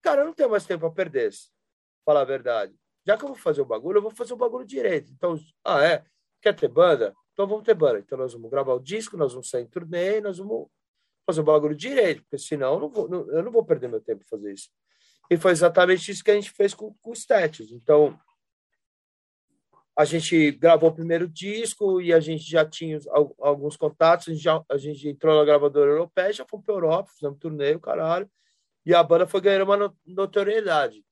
cara, eu não tenho mais tempo a perder, falar a verdade. Já que eu vou fazer o bagulho, eu vou fazer o bagulho direito. Então, ah, é? Quer ter banda? Então vamos ter banda. Então nós vamos gravar o disco, nós vamos sair em turnê, nós vamos fazer o bagulho direito, porque senão eu não vou, não, eu não vou perder meu tempo fazer isso. E foi exatamente isso que a gente fez com, com o Status. Então, a gente gravou o primeiro disco e a gente já tinha alguns contatos. A gente, já, a gente entrou na gravadora europeia, já fomos para a Europa, fizemos um torneio, caralho. E a banda foi ganhando uma notoriedade.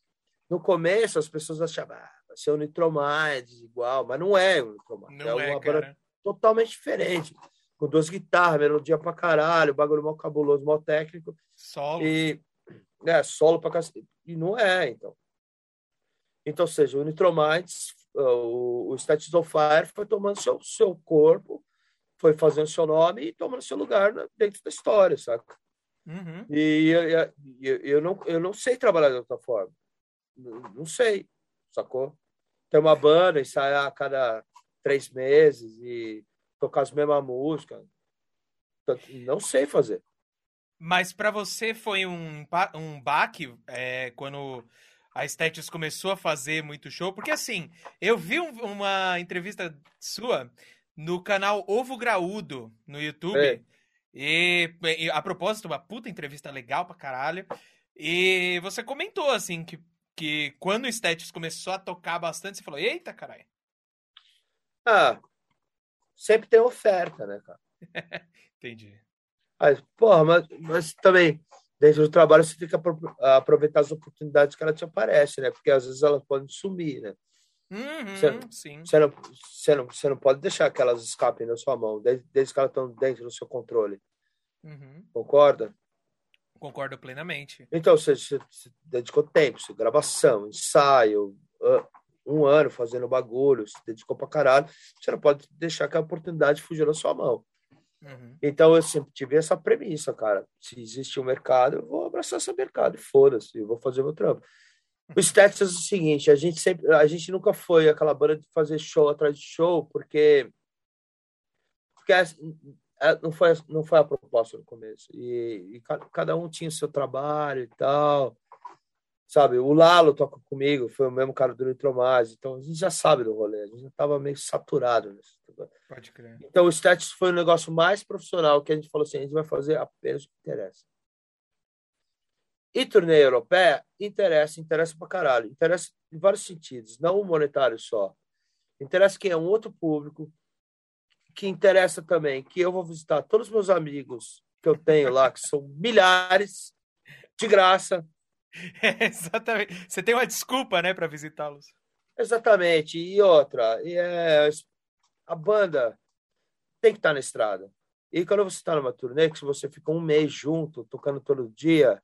No começo, as pessoas achavam, ah, vai ser o Nitromides igual, mas não é o Nitromides. Não é, é uma banda totalmente diferente. Com duas guitarras, melodia pra caralho, bagulho mal cabuloso, mal técnico. Solo. E né, solo para cacete. E não é, então. Então, ou seja, o Nitromites, o, o Status of Fire foi tomando seu, seu corpo, foi fazendo seu nome e tomando seu lugar dentro da história, saca? Uhum. E eu, eu, eu, não, eu não sei trabalhar de outra forma. Não, sei, sacou? Ter uma banda, ensaiar a cada três meses e tocar as mesmas músicas. Não sei fazer. Mas para você foi um, um baque é, quando a Status começou a fazer muito show? Porque assim, eu vi um, uma entrevista sua no canal Ovo Graúdo no YouTube. É. E, e, a propósito, uma puta entrevista legal pra caralho. E você comentou assim que, que quando o Status começou a tocar bastante, você falou: Eita, caralho. Ah, sempre tem oferta, né, cara? [laughs] Entendi. Mas, porra, mas, mas também, dentro do trabalho, você tem que aproveitar as oportunidades que ela te aparece, né? Porque às vezes elas podem sumir, né? Uhum, você, sim. Você não, você, não, você não pode deixar que elas escapem da sua mão, desde, desde que elas estão dentro do seu controle. Uhum. Concorda? Concordo plenamente. Então, você, você, você dedicou tempo, você, gravação, ensaio, um ano fazendo bagulho, se dedicou pra caralho. Você não pode deixar que a oportunidade fugir da sua mão. Uhum. Então eu sempre tive essa premissa, cara. Se existe um mercado, eu vou abraçar esse mercado e foda-se, eu vou fazer meu trampo. O Status é o seguinte, a gente sempre, a gente nunca foi aquela banda de fazer show atrás de show, porque porque é, não foi não foi a proposta no começo. E, e cada um tinha o seu trabalho e tal sabe? O Lalo toca comigo, foi o mesmo cara do Nitromaz, então a gente já sabe do rolê, a gente já estava meio saturado nisso. Pode crer. Então o Status foi o negócio mais profissional que a gente falou assim, a gente vai fazer apenas o que interessa. E turnê europeia interessa, interessa pra caralho, interessa em vários sentidos, não o monetário só. Interessa quem é um outro público, que interessa também, que eu vou visitar todos os meus amigos que eu tenho lá, que são milhares, de graça. [laughs] É, exatamente. Você tem uma desculpa, né, para visitá-los. Exatamente. E outra, e é, a banda tem que estar na estrada. E quando você está numa turnê, que você fica um mês junto, tocando todo dia,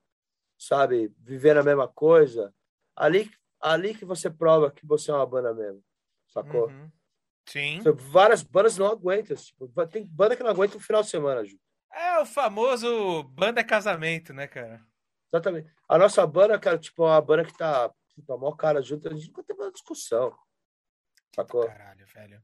sabe, vivendo a mesma coisa, ali, ali que você prova que você é uma banda mesmo, sacou? Uhum. Sim. Várias bandas não aguentam. Tipo, tem banda que não aguenta um final de semana, Ju. É o famoso banda casamento, né, cara? Exatamente. A nossa banda, cara, tipo, é uma banda que tá, tipo, a maior cara junto, a gente nunca teve uma discussão. Sacou? Caralho, velho.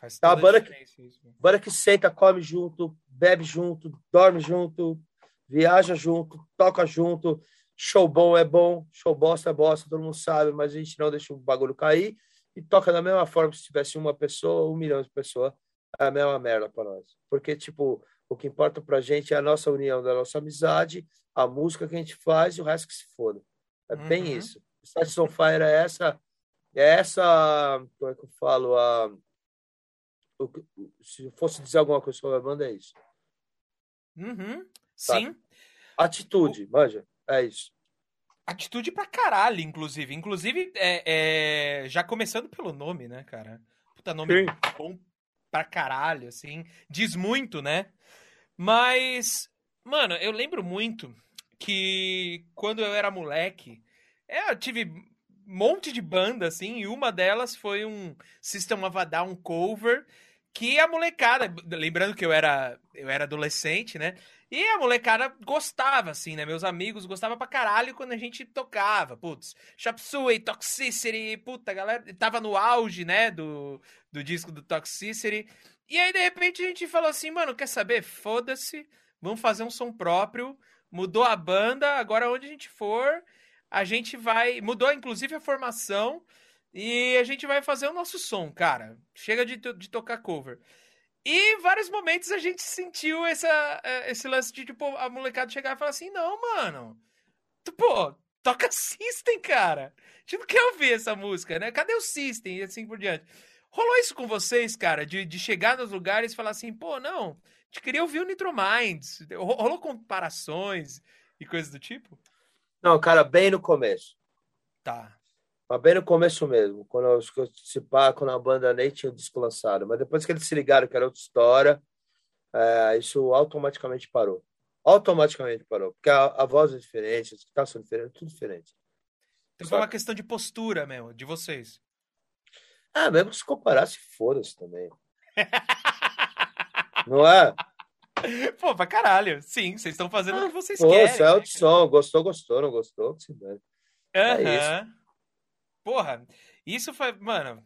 Faz tá, a banda que, isso, banda que senta, come junto, bebe junto, dorme junto, viaja junto, toca junto. Show bom é bom, show bosta é bosta, todo mundo sabe, mas a gente não deixa o bagulho cair e toca da mesma forma se tivesse uma pessoa, um milhão de pessoas, é a mesma merda para nós. Porque, tipo, o que importa pra gente é a nossa união, da nossa amizade, a música que a gente faz e o resto que se foda. É uhum. bem isso. Status on Fire é essa, é essa, como é que eu falo, a, o, se eu fosse dizer alguma coisa sobre a banda, é isso. Uhum. Sim. Atitude, manja, é isso. Atitude pra caralho, inclusive. Inclusive, é, é, já começando pelo nome, né, cara? Puta nome Sim. bom pra caralho, assim. Diz muito, né? Mas, mano, eu lembro muito que quando eu era moleque, é, eu tive um monte de banda, assim, e uma delas foi um System of a Down cover que a molecada, lembrando que eu era eu era adolescente, né? E a molecada gostava, assim, né? Meus amigos gostavam pra caralho quando a gente tocava. Putz, Chop Suey, Toxicity, puta, a galera tava no auge, né? Do, do disco do Toxicity. E aí, de repente, a gente falou assim, mano, quer saber? Foda-se, vamos fazer um som próprio. Mudou a banda, agora onde a gente for, a gente vai. Mudou, inclusive, a formação. E a gente vai fazer o nosso som, cara. Chega de, de tocar cover. E em vários momentos a gente sentiu essa, é, esse lance de, tipo, a molecada chegar e falar assim: não, mano. Tu, pô, toca [laughs] System, cara. A gente não quer ouvir essa música, né? Cadê o System? E assim por diante. Rolou isso com vocês, cara? De, de chegar nos lugares e falar assim: pô, não, a gente queria ouvir o Nitro Minds. Rolou comparações e coisas do tipo? Não, cara, bem no começo. Tá. Mas bem no começo mesmo, quando eu participar, quando a banda nem tinha o disco lançado. Mas depois que eles se ligaram que era outra história, é, isso automaticamente parou. Automaticamente parou. Porque a, a voz é diferente, as guitarras são diferentes, tudo diferente. Então foi uma questão de postura mesmo, de vocês. Ah, mesmo se comparasse, foda-se também. [laughs] Não é? Pô, pra caralho. Sim, vocês estão fazendo ah, o que vocês pô, querem. Pô, é o som. Gostou, gostou, não gostou, se dane. É isso. Porra, isso foi. Mano,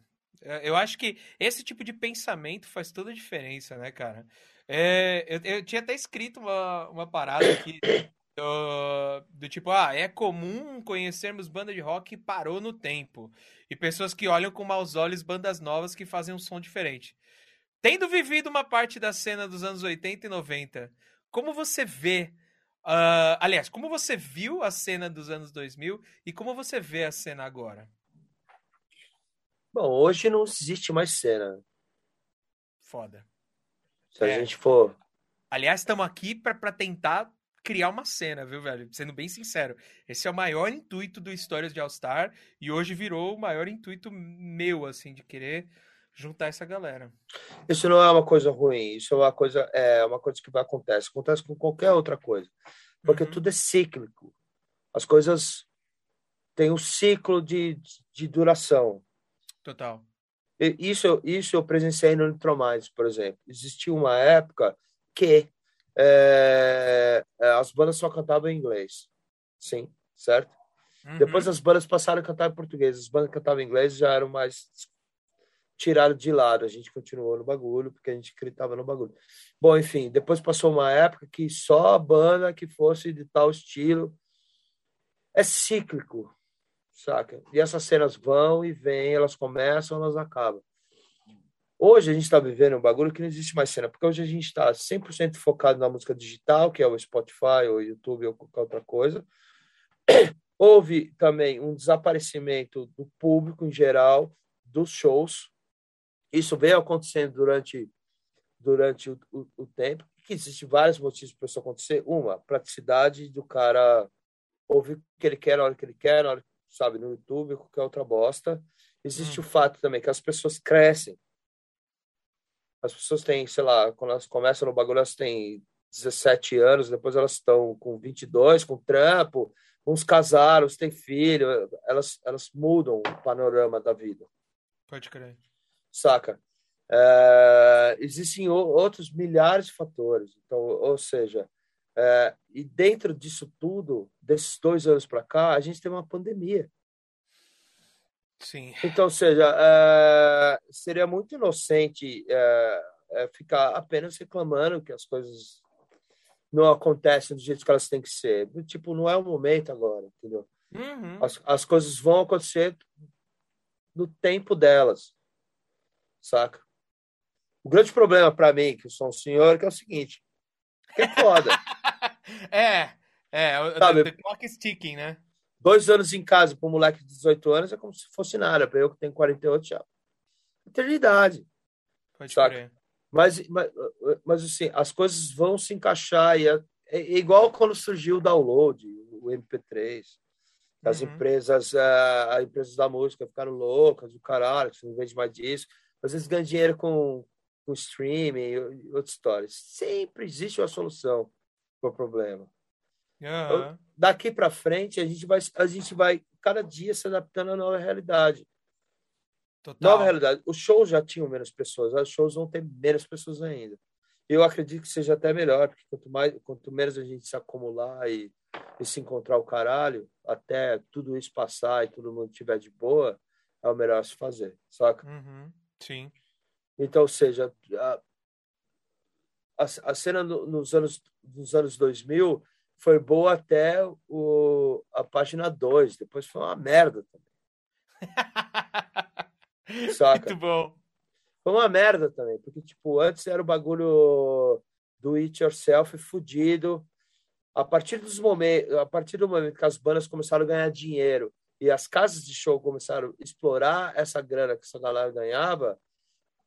eu acho que esse tipo de pensamento faz toda a diferença, né, cara? É, eu, eu, tinha até escrito uma, uma parada aqui do, do, tipo, ah, é comum conhecermos banda de rock que parou no tempo. E pessoas que olham com maus olhos bandas novas que fazem um som diferente. Tendo vivido uma parte da cena dos anos 80 e 90, como você vê. Uh, aliás, como você viu a cena dos anos 2000 e como você vê a cena agora? Bom, hoje não existe mais cena. Foda. Se é. a gente for. Aliás, estamos aqui para tentar criar uma cena, viu, velho? Sendo bem sincero. Esse é o maior intuito do Histórias de All Star e hoje virou o maior intuito meu, assim, de querer juntar essa galera. Isso não é uma coisa ruim, isso é uma coisa, é uma coisa que vai acontecer. Acontece com qualquer outra coisa. Porque uhum. tudo é cíclico. As coisas têm um ciclo de, de duração. Total. Isso, isso eu presenciei no Nitromais, por exemplo. Existia uma época que é, as bandas só cantavam em inglês. Sim, certo? Uhum. Depois as bandas passaram a cantar em português. As bandas que cantavam em inglês já eram mais tiradas de lado. A gente continuou no bagulho, porque a gente acreditava no bagulho. Bom, enfim, depois passou uma época que só a banda que fosse de tal estilo. É cíclico saca? E essas cenas vão e vêm, elas começam, elas acabam. Hoje a gente está vivendo um bagulho que não existe mais cena, porque hoje a gente está 100% focado na música digital, que é o Spotify, ou YouTube, ou qualquer outra coisa. [clears throat] Houve também um desaparecimento do público em geral, dos shows. Isso veio acontecendo durante durante o, o, o tempo, que existe vários motivos para isso acontecer. Uma, praticidade do cara ouvir o que ele quer na hora que ele quer, na hora, sabe, no YouTube, qualquer outra bosta. Existe hum. o fato também que as pessoas crescem. As pessoas têm, sei lá, quando elas começam no bagulho, elas têm 17 anos, depois elas estão com 22, com trampo, uns casaram, uns têm filho, elas, elas mudam o panorama da vida. Pode crer. Saca? É, existem outros milhares de fatores. Então, ou seja, é, e dentro disso tudo, desses dois anos para cá, a gente tem uma pandemia. Sim. Então, seja, é, seria muito inocente é, é, ficar apenas reclamando que as coisas não acontecem do jeito que elas têm que ser. Tipo, não é o momento agora, entendeu? Uhum. As, as coisas vão acontecer no tempo delas, saca? O grande problema para mim, que eu sou um senhor, que é o seguinte, que é foda. [laughs] é, é, Sabe, the, the clock is ticking, né? Dois anos em casa para um moleque de 18 anos é como se fosse nada. Para eu que tenho 48 já. Eternidade. Pode saca? Mas, mas, mas assim, as coisas vão se encaixar. E é, é igual quando surgiu o download, o MP3. As uhum. empresas, uh, as empresas da música ficaram loucas, o caralho, você não vende mais disso. Às vezes ganha dinheiro com, com streaming e outras histórias. Sempre existe uma solução o problema. Uhum. daqui para frente, a gente, vai, a gente vai cada dia se adaptando à nova realidade. Total. Nova realidade. Os shows já tinham menos pessoas, os shows vão ter menos pessoas ainda. Eu acredito que seja até melhor, porque quanto, mais, quanto menos a gente se acumular e, e se encontrar o caralho, até tudo isso passar e todo mundo estiver de boa, é o melhor a se fazer, saca? Uhum. Sim. Então, ou seja, a, a, cena no, nos, anos, nos anos 2000 foi boa até o, a página 2, depois foi uma merda também. [laughs] Saca? Muito bom. Foi uma merda também, porque, tipo, antes era o bagulho do it yourself fudido. A partir dos momentos, a partir do momento que as bandas começaram a ganhar dinheiro e as casas de show começaram a explorar essa grana que essa galera ganhava,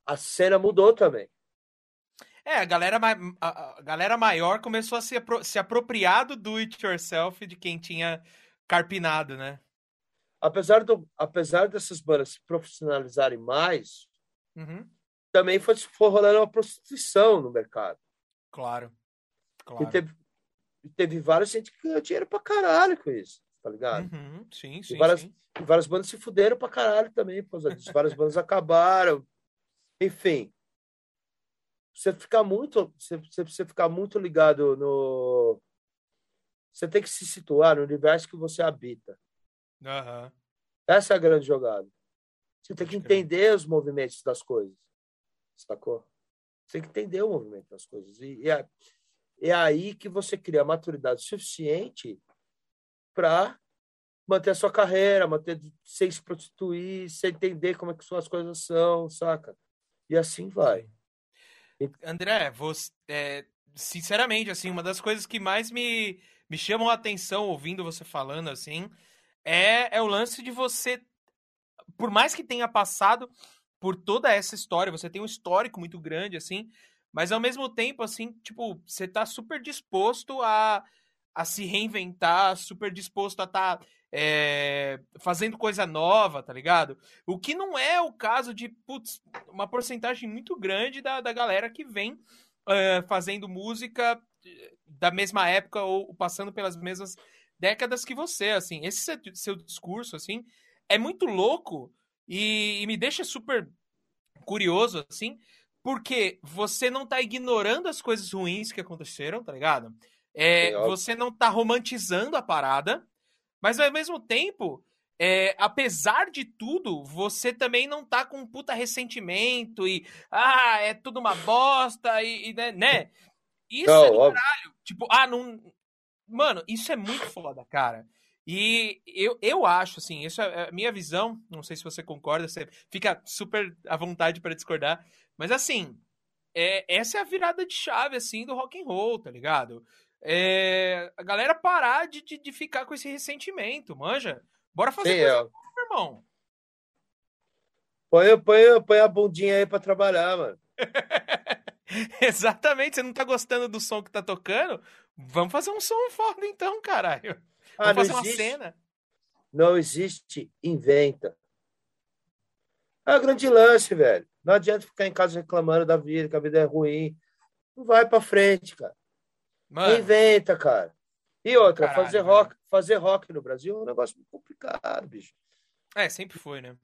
a cena mudou também. É, a galera, a, galera maior começou a se, apro se apropriar do do it yourself de quem tinha carpinado, né? Apesar, do, apesar dessas bandas se profissionalizarem mais, uhum. também foi, foi rolando uma prostituição no mercado. Claro. claro. E teve, teve várias gente que ganhou dinheiro pra caralho com isso, tá ligado? Uhum. Sim, sim, e várias, sim. E várias bandas se fuderam pra caralho também várias bandas [laughs] acabaram. Enfim, você ficar muito, você, você ficar muito ligado no. Você tem que se situar no universo que você habita. Uhum. Essa é a grande jogada. Você tem que entender os movimentos das coisas. Sacou? Você tem que entender o movimento das coisas. E, e é, é aí que você cria maturidade suficiente para manter a sua carreira, manter sem se prostituir, sem entender como é que as coisas são, saca? E assim vai. André, você, é, sinceramente, assim, uma das coisas que mais me, me chamam a atenção ouvindo você falando, assim, é, é o lance de você, por mais que tenha passado por toda essa história, você tem um histórico muito grande, assim, mas ao mesmo tempo, assim, tipo, você tá super disposto a, a se reinventar, super disposto a estar tá é, fazendo coisa nova, tá ligado? O que não é o caso de, putz, uma porcentagem muito grande da, da galera que vem uh, fazendo música eh, da mesma época ou passando pelas mesmas décadas que você, assim. Esse seu, seu discurso, assim, é muito louco e, e me deixa super curioso, assim, porque você não tá ignorando as coisas ruins que aconteceram, tá ligado? É, você não tá romantizando a parada, mas ao mesmo tempo, é, apesar de tudo, você também não tá com um puta ressentimento e ah, é tudo uma bosta e, e né, né? Isso não, é do caralho. Tipo, ah, não. Mano, isso é muito foda, cara. E eu, eu acho, assim, isso é a minha visão. Não sei se você concorda, você fica super à vontade para discordar. Mas assim, é, essa é a virada de chave, assim, do rock and roll, tá ligado? É, a galera parar de, de, de, ficar com esse ressentimento, manja. Bora fazer Sim, coisa é. irmão. Põe, põe, põe a bundinha aí pra trabalhar, mano. [laughs] Exatamente, você não tá gostando do som que tá tocando? Vamos fazer um som foda então, caralho. Ah, Vamos fazer existe, uma cena. Não existe, inventa. É o grande lance, velho. Não adianta ficar em casa reclamando da vida, que a vida é ruim. Não vai pra frente, cara. Mano. Inventa, cara. E outra, Caralho, fazer rock, fazer rock no Brasil é um negócio muito complicado, bicho. É, sempre foi, né?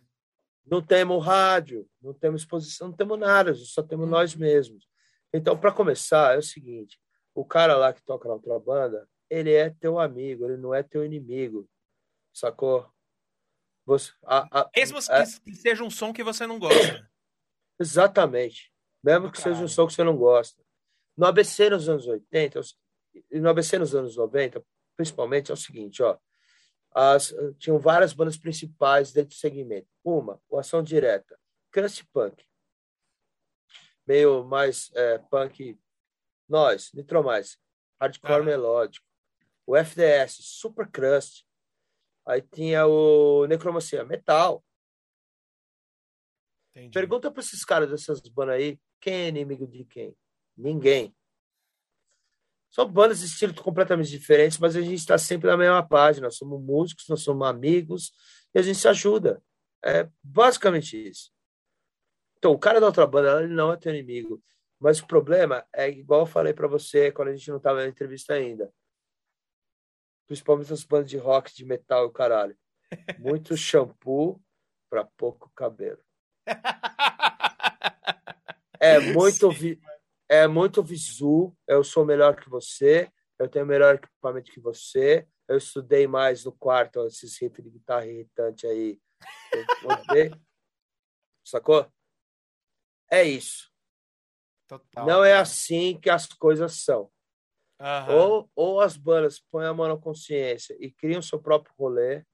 Não temos rádio, não temos exposição, não temos nada, só temos hum. nós mesmos. Então, para começar, é o seguinte: o cara lá que toca na outra banda, ele é teu amigo, ele não é teu inimigo, sacou? Você, a, a, Mesmo a, que seja um som que você não gosta. Exatamente. Mesmo que seja um som que você não gosta. No ABC nos anos 80, e no ABC nos anos 90, principalmente, é o seguinte, ó. As, tinham várias bandas principais dentro do segmento. Uma, o Ação Direta, Crust Punk, meio mais é, punk, nós, Nitromais, hardcore melódico, o FDS, Super Crust, aí tinha o Necromancia, metal. Entendi. Pergunta para esses caras dessas bandas aí, quem é inimigo de quem? Ninguém. São bandas de estilo completamente diferentes, mas a gente está sempre na mesma página. Nós somos músicos, nós somos amigos e a gente se ajuda. É basicamente isso. Então, o cara da outra banda, ele não é teu inimigo. Mas o problema é igual eu falei para você quando a gente não estava na entrevista ainda. Principalmente as bandas de rock, de metal e o caralho. Muito [laughs] shampoo para pouco cabelo. [laughs] É muito, vi... é muito visu. Eu sou melhor que você. Eu tenho melhor equipamento que você. Eu estudei mais no quarto esses riffs de guitarra irritante aí. [laughs] Sacou? É isso. Total, não é assim que as coisas são. Uhum. Ou, ou as bandas põem a mão na consciência e criam seu próprio rolê,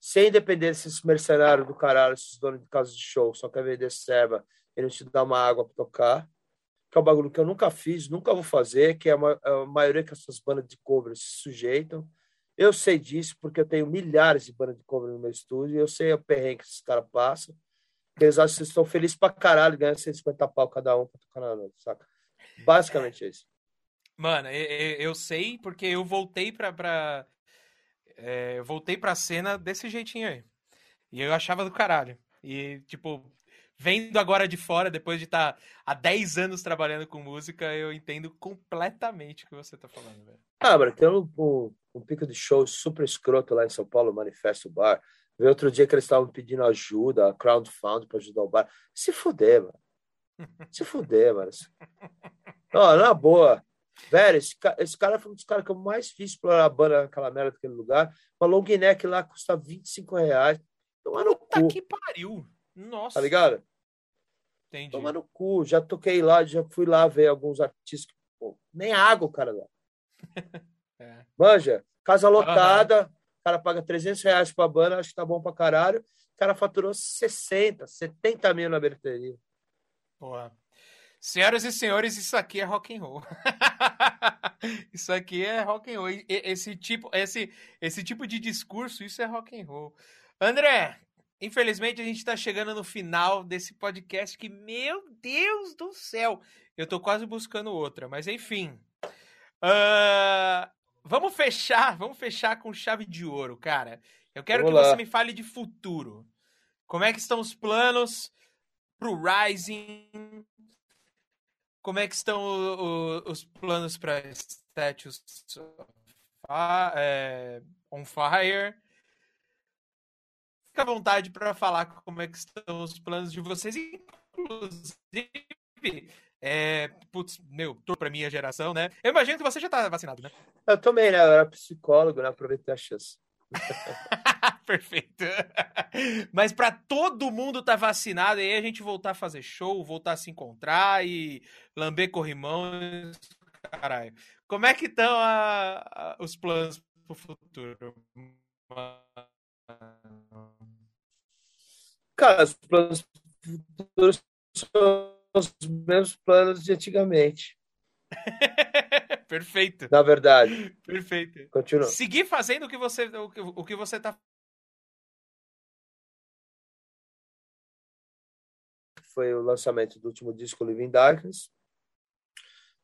sem depender desses mercenários do caralho, esses donos de casa de show, só quer vender serva e não te dar uma água para tocar, que é um bagulho que eu nunca fiz, nunca vou fazer, que é a, maioria que essas bandas de cover se sujeitam. Eu sei disso porque eu tenho milhares de bandas de cover no meu estúdio eu sei o perrengue que esses caras passam. Eles acham que estão felizes pra caralho, ganhando 150 pau cada um pra tocar na noite, saca? Basicamente é isso. Mano, eu, eu sei porque eu voltei pra. pra é, eu voltei pra cena desse jeitinho aí. E eu achava do caralho. E, tipo, vendo agora de fora, depois de estar tá há 10 anos trabalhando com música, eu entendo completamente o que você tá falando, velho. Ah, mano, tem um, um, um pico de show super escroto lá em São Paulo, Manifesto Bar. Vi outro dia que eles estavam pedindo ajuda, crowdfunding para ajudar o bar. Se fuder, mano. [laughs] Se fuder, mano. Não, na boa. Velho, esse, esse cara foi um dos caras que eu mais fiz explorar a banda naquela merda daquele lugar. Uma long neck lá custa 25 reais. Toma no Puta cu. que pariu. Nossa. Tá ligado? Entendi. Toma no cu. Já toquei lá, já fui lá ver alguns artistas. Pô, nem água cara dá. [laughs] é. Manja, casa lotada. O cara paga 300 reais pra banda, acho que tá bom pra caralho. O cara faturou 60, 70 mil na bilheteria. Porra. Senhoras e senhores, isso aqui é rock and roll. [laughs] isso aqui é rock and roll. Esse tipo, esse, esse tipo de discurso, isso é rock and roll. André, infelizmente a gente está chegando no final desse podcast que, meu Deus do céu, eu tô quase buscando outra, mas enfim. Uh, Vamos fechar, vamos fechar com chave de ouro, cara. Eu quero que você me fale de futuro. Como é que estão os planos pro Rising? Como é que estão o, o, os planos para Statues é, on Fire? Fica à vontade para falar como é que estão os planos de vocês, inclusive é, putz, meu, tô pra minha geração, né? Eu imagino que você já tá vacinado, né? Eu também, né? Eu era psicólogo, né? Aproveitei a chance. [laughs] Perfeito. Mas para todo mundo tá vacinado, aí a gente voltar a fazer show, voltar a se encontrar e lamber corrimão, caralho. Como é que estão os planos pro futuro? Cara, os planos futuros são os mesmos planos de antigamente. [laughs] Perfeito. Na verdade. Perfeito. Continua. Seguir fazendo o que você o que, o que você tá foi o lançamento do último disco Living Darkness.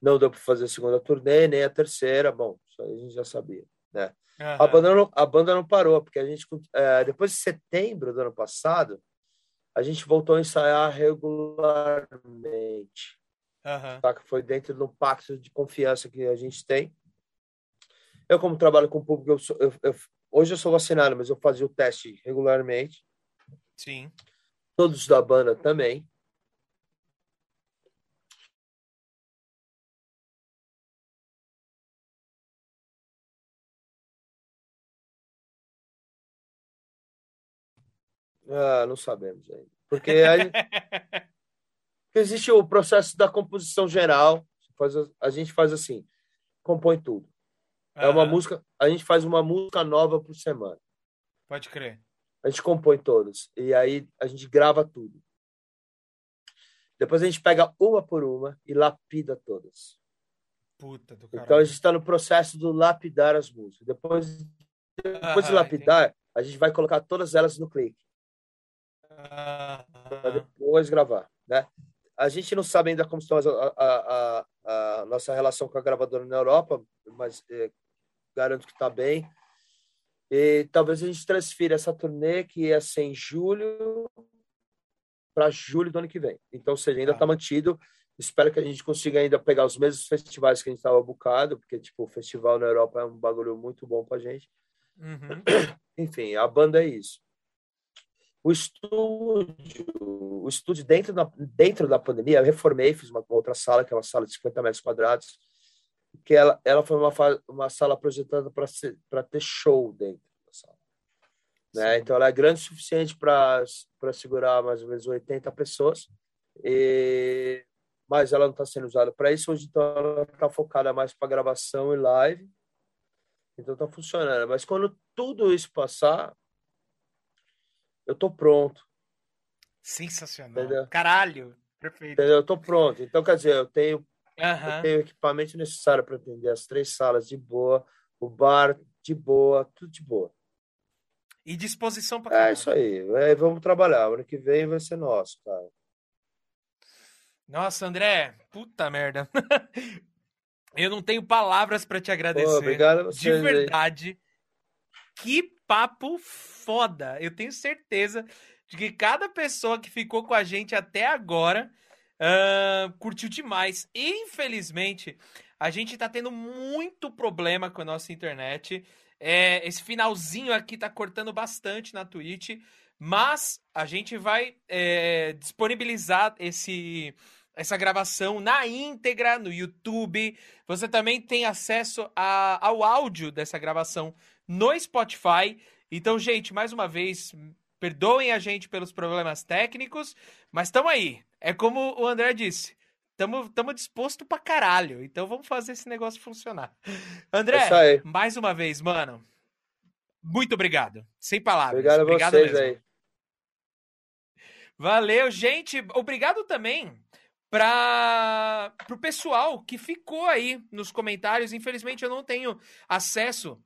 não deu para fazer a segunda turnê, nem a terceira. Bom, isso aí a gente já sabia, né? Uhum. A, banda não, a banda não parou, porque a gente, é, depois de setembro do ano passado, a gente voltou a ensaiar regularmente. Uhum. Tá? Que foi dentro do pacto de confiança que a gente tem. Eu, como trabalho com o público, eu, sou, eu, eu hoje eu sou vacinado, mas eu fazia o teste regularmente. Sim. Todos da banda também. Ah, não sabemos ainda. Porque aí, [laughs] existe o processo da composição geral. a gente faz assim, compõe tudo. É uma música, a gente faz uma música nova por semana. Pode crer. A gente compõe todas e aí a gente grava tudo. Depois a gente pega uma por uma e lapida todas. Puta do caralho. Então a gente está no processo do lapidar as músicas. Depois, depois ah, de lapidar, entendi. a gente vai colocar todas elas no clique. Ah, para depois gravar, né? A gente não sabe ainda como está a, a, a, nossa relação com a gravadora na Europa, mas é, garanto que está bem. E talvez a gente transfira essa turnê que ia ser em julho para julho do ano que vem. Então, ou seja, ainda está ah. mantido. Espero que a gente consiga ainda pegar os mesmos festivais que a gente estava bucado, porque tipo, o festival na Europa é um bagulho muito bom para a gente. Uhum. [coughs] Enfim, a banda é isso. O estúdio, o estúdio dentro da, dentro da pandemia, eu reformei, fiz uma, outra sala, que é uma sala de 50 metros quadrados, que ela, ela foi uma, uma sala projetada para ter show dentro da sala. Né? Então, ela é grande o suficiente para segurar mais ou menos 80 pessoas, e, mas ela não está sendo usada para isso. Hoje, então, ela está focada mais para gravação e live. Então, está funcionando. Mas quando tudo isso passar, eu tô pronto. Sensacional. Entendeu? Caralho, perfeito. Entendeu? Eu tô pronto. Então, quer dizer, eu tenho Uhum. Eu tenho o equipamento necessário para atender as três salas de boa, o bar de boa, tudo de boa. E disposição para É isso aí. É, vamos trabalhar. O ano que vem vai ser nosso, cara. Nossa, André, puta merda. [laughs] Eu não tenho palavras para te agradecer. Pô, obrigado a você. De verdade. Aí. Que papo foda. Eu tenho certeza de que cada pessoa que ficou com a gente até agora Uh, curtiu demais. Infelizmente, a gente tá tendo muito problema com a nossa internet. É, esse finalzinho aqui tá cortando bastante na Twitch. Mas a gente vai é, disponibilizar esse, essa gravação na íntegra no YouTube. Você também tem acesso a, ao áudio dessa gravação no Spotify. Então, gente, mais uma vez, perdoem a gente pelos problemas técnicos, mas estamos aí. É como o André disse. Estamos disposto pra caralho. Então vamos fazer esse negócio funcionar. André, é mais uma vez, mano. Muito obrigado. Sem palavras. Obrigado, obrigado a vocês mesmo. aí. Valeu, gente. Obrigado também para o pessoal que ficou aí nos comentários. Infelizmente eu não tenho acesso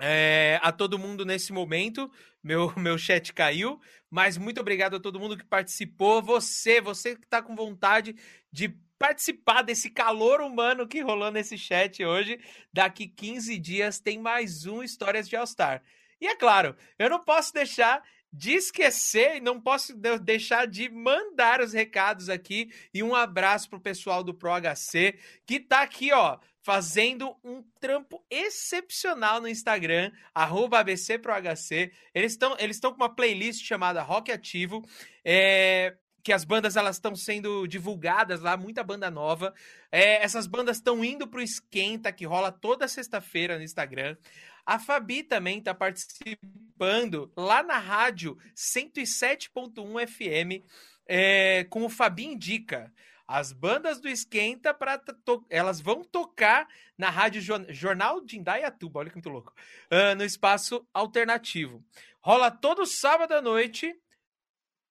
é, a todo mundo nesse momento. Meu, [laughs] meu chat caiu, mas muito obrigado a todo mundo que participou. Você, você que está com vontade de participar desse calor humano que rolou nesse chat hoje. Daqui 15 dias tem mais um Histórias de All-Star. E é claro, eu não posso deixar de esquecer e não posso deixar de mandar os recados aqui e um abraço pro pessoal do ProHC que tá aqui, ó, fazendo um trampo excepcional no Instagram, ABCProHC. Eles estão eles com uma playlist chamada Rock Ativo, é, que as bandas elas estão sendo divulgadas lá, muita banda nova. É, essas bandas estão indo pro Esquenta, que rola toda sexta-feira no Instagram. A Fabi também está participando lá na rádio 107.1 FM é, com o Fabi Indica. As bandas do Esquenta, pra elas vão tocar na Rádio Jornal de Indaiatuba, olha que muito louco, uh, no espaço alternativo. Rola todo sábado à noite.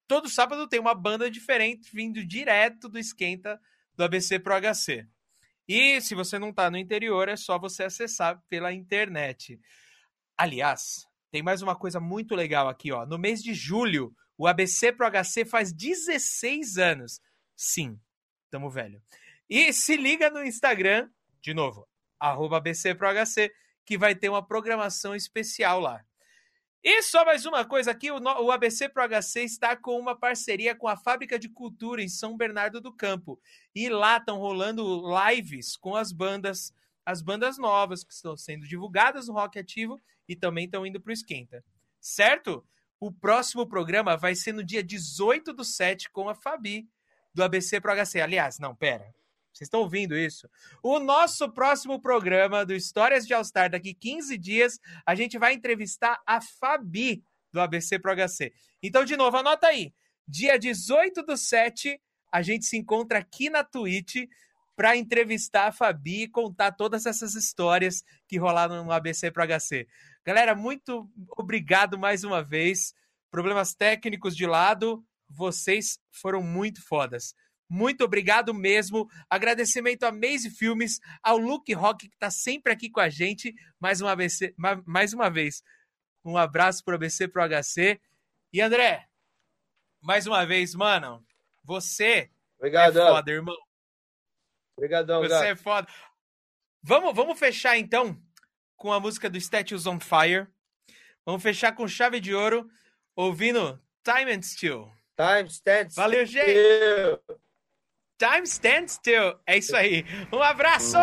Todo sábado tem uma banda diferente vindo direto do Esquenta do ABC Pro HC. E se você não está no interior, é só você acessar pela internet. Aliás, tem mais uma coisa muito legal aqui, ó. No mês de julho, o ABC Pro HC faz 16 anos. Sim, tamo velho. E se liga no Instagram, de novo, arroba BCProHC, que vai ter uma programação especial lá. E só mais uma coisa aqui, o ABC Pro HC está com uma parceria com a Fábrica de Cultura em São Bernardo do Campo. E lá estão rolando lives com as bandas, as bandas novas que estão sendo divulgadas no Rock Ativo e também estão indo para o Esquenta. Certo? O próximo programa vai ser no dia 18 do 7 com a Fabi, do ABC Pro HC. Aliás, não, pera. Vocês estão ouvindo isso? O nosso próximo programa do Histórias de All-Star, daqui 15 dias, a gente vai entrevistar a Fabi do ABC Pro HC. Então, de novo, anota aí. Dia 18 do 7, a gente se encontra aqui na Twitch para entrevistar a Fabi e contar todas essas histórias que rolaram no ABC Pro HC. Galera, muito obrigado mais uma vez. Problemas técnicos de lado, vocês foram muito fodas. Muito obrigado mesmo. Agradecimento a Maze Filmes, ao Luke Rock, que está sempre aqui com a gente. Mais uma vez, mais uma vez um abraço para o ABC Pro HC. E André, mais uma vez, mano, você Obrigado, é foda, irmão. Obrigadão, Você é foda. Vamos, vamos fechar então com a música do Statues on Fire. Vamos fechar com chave de ouro, ouvindo Time and Still. Time stands Valeu, gente! Time Stands Still. É isso aí. Um abraço!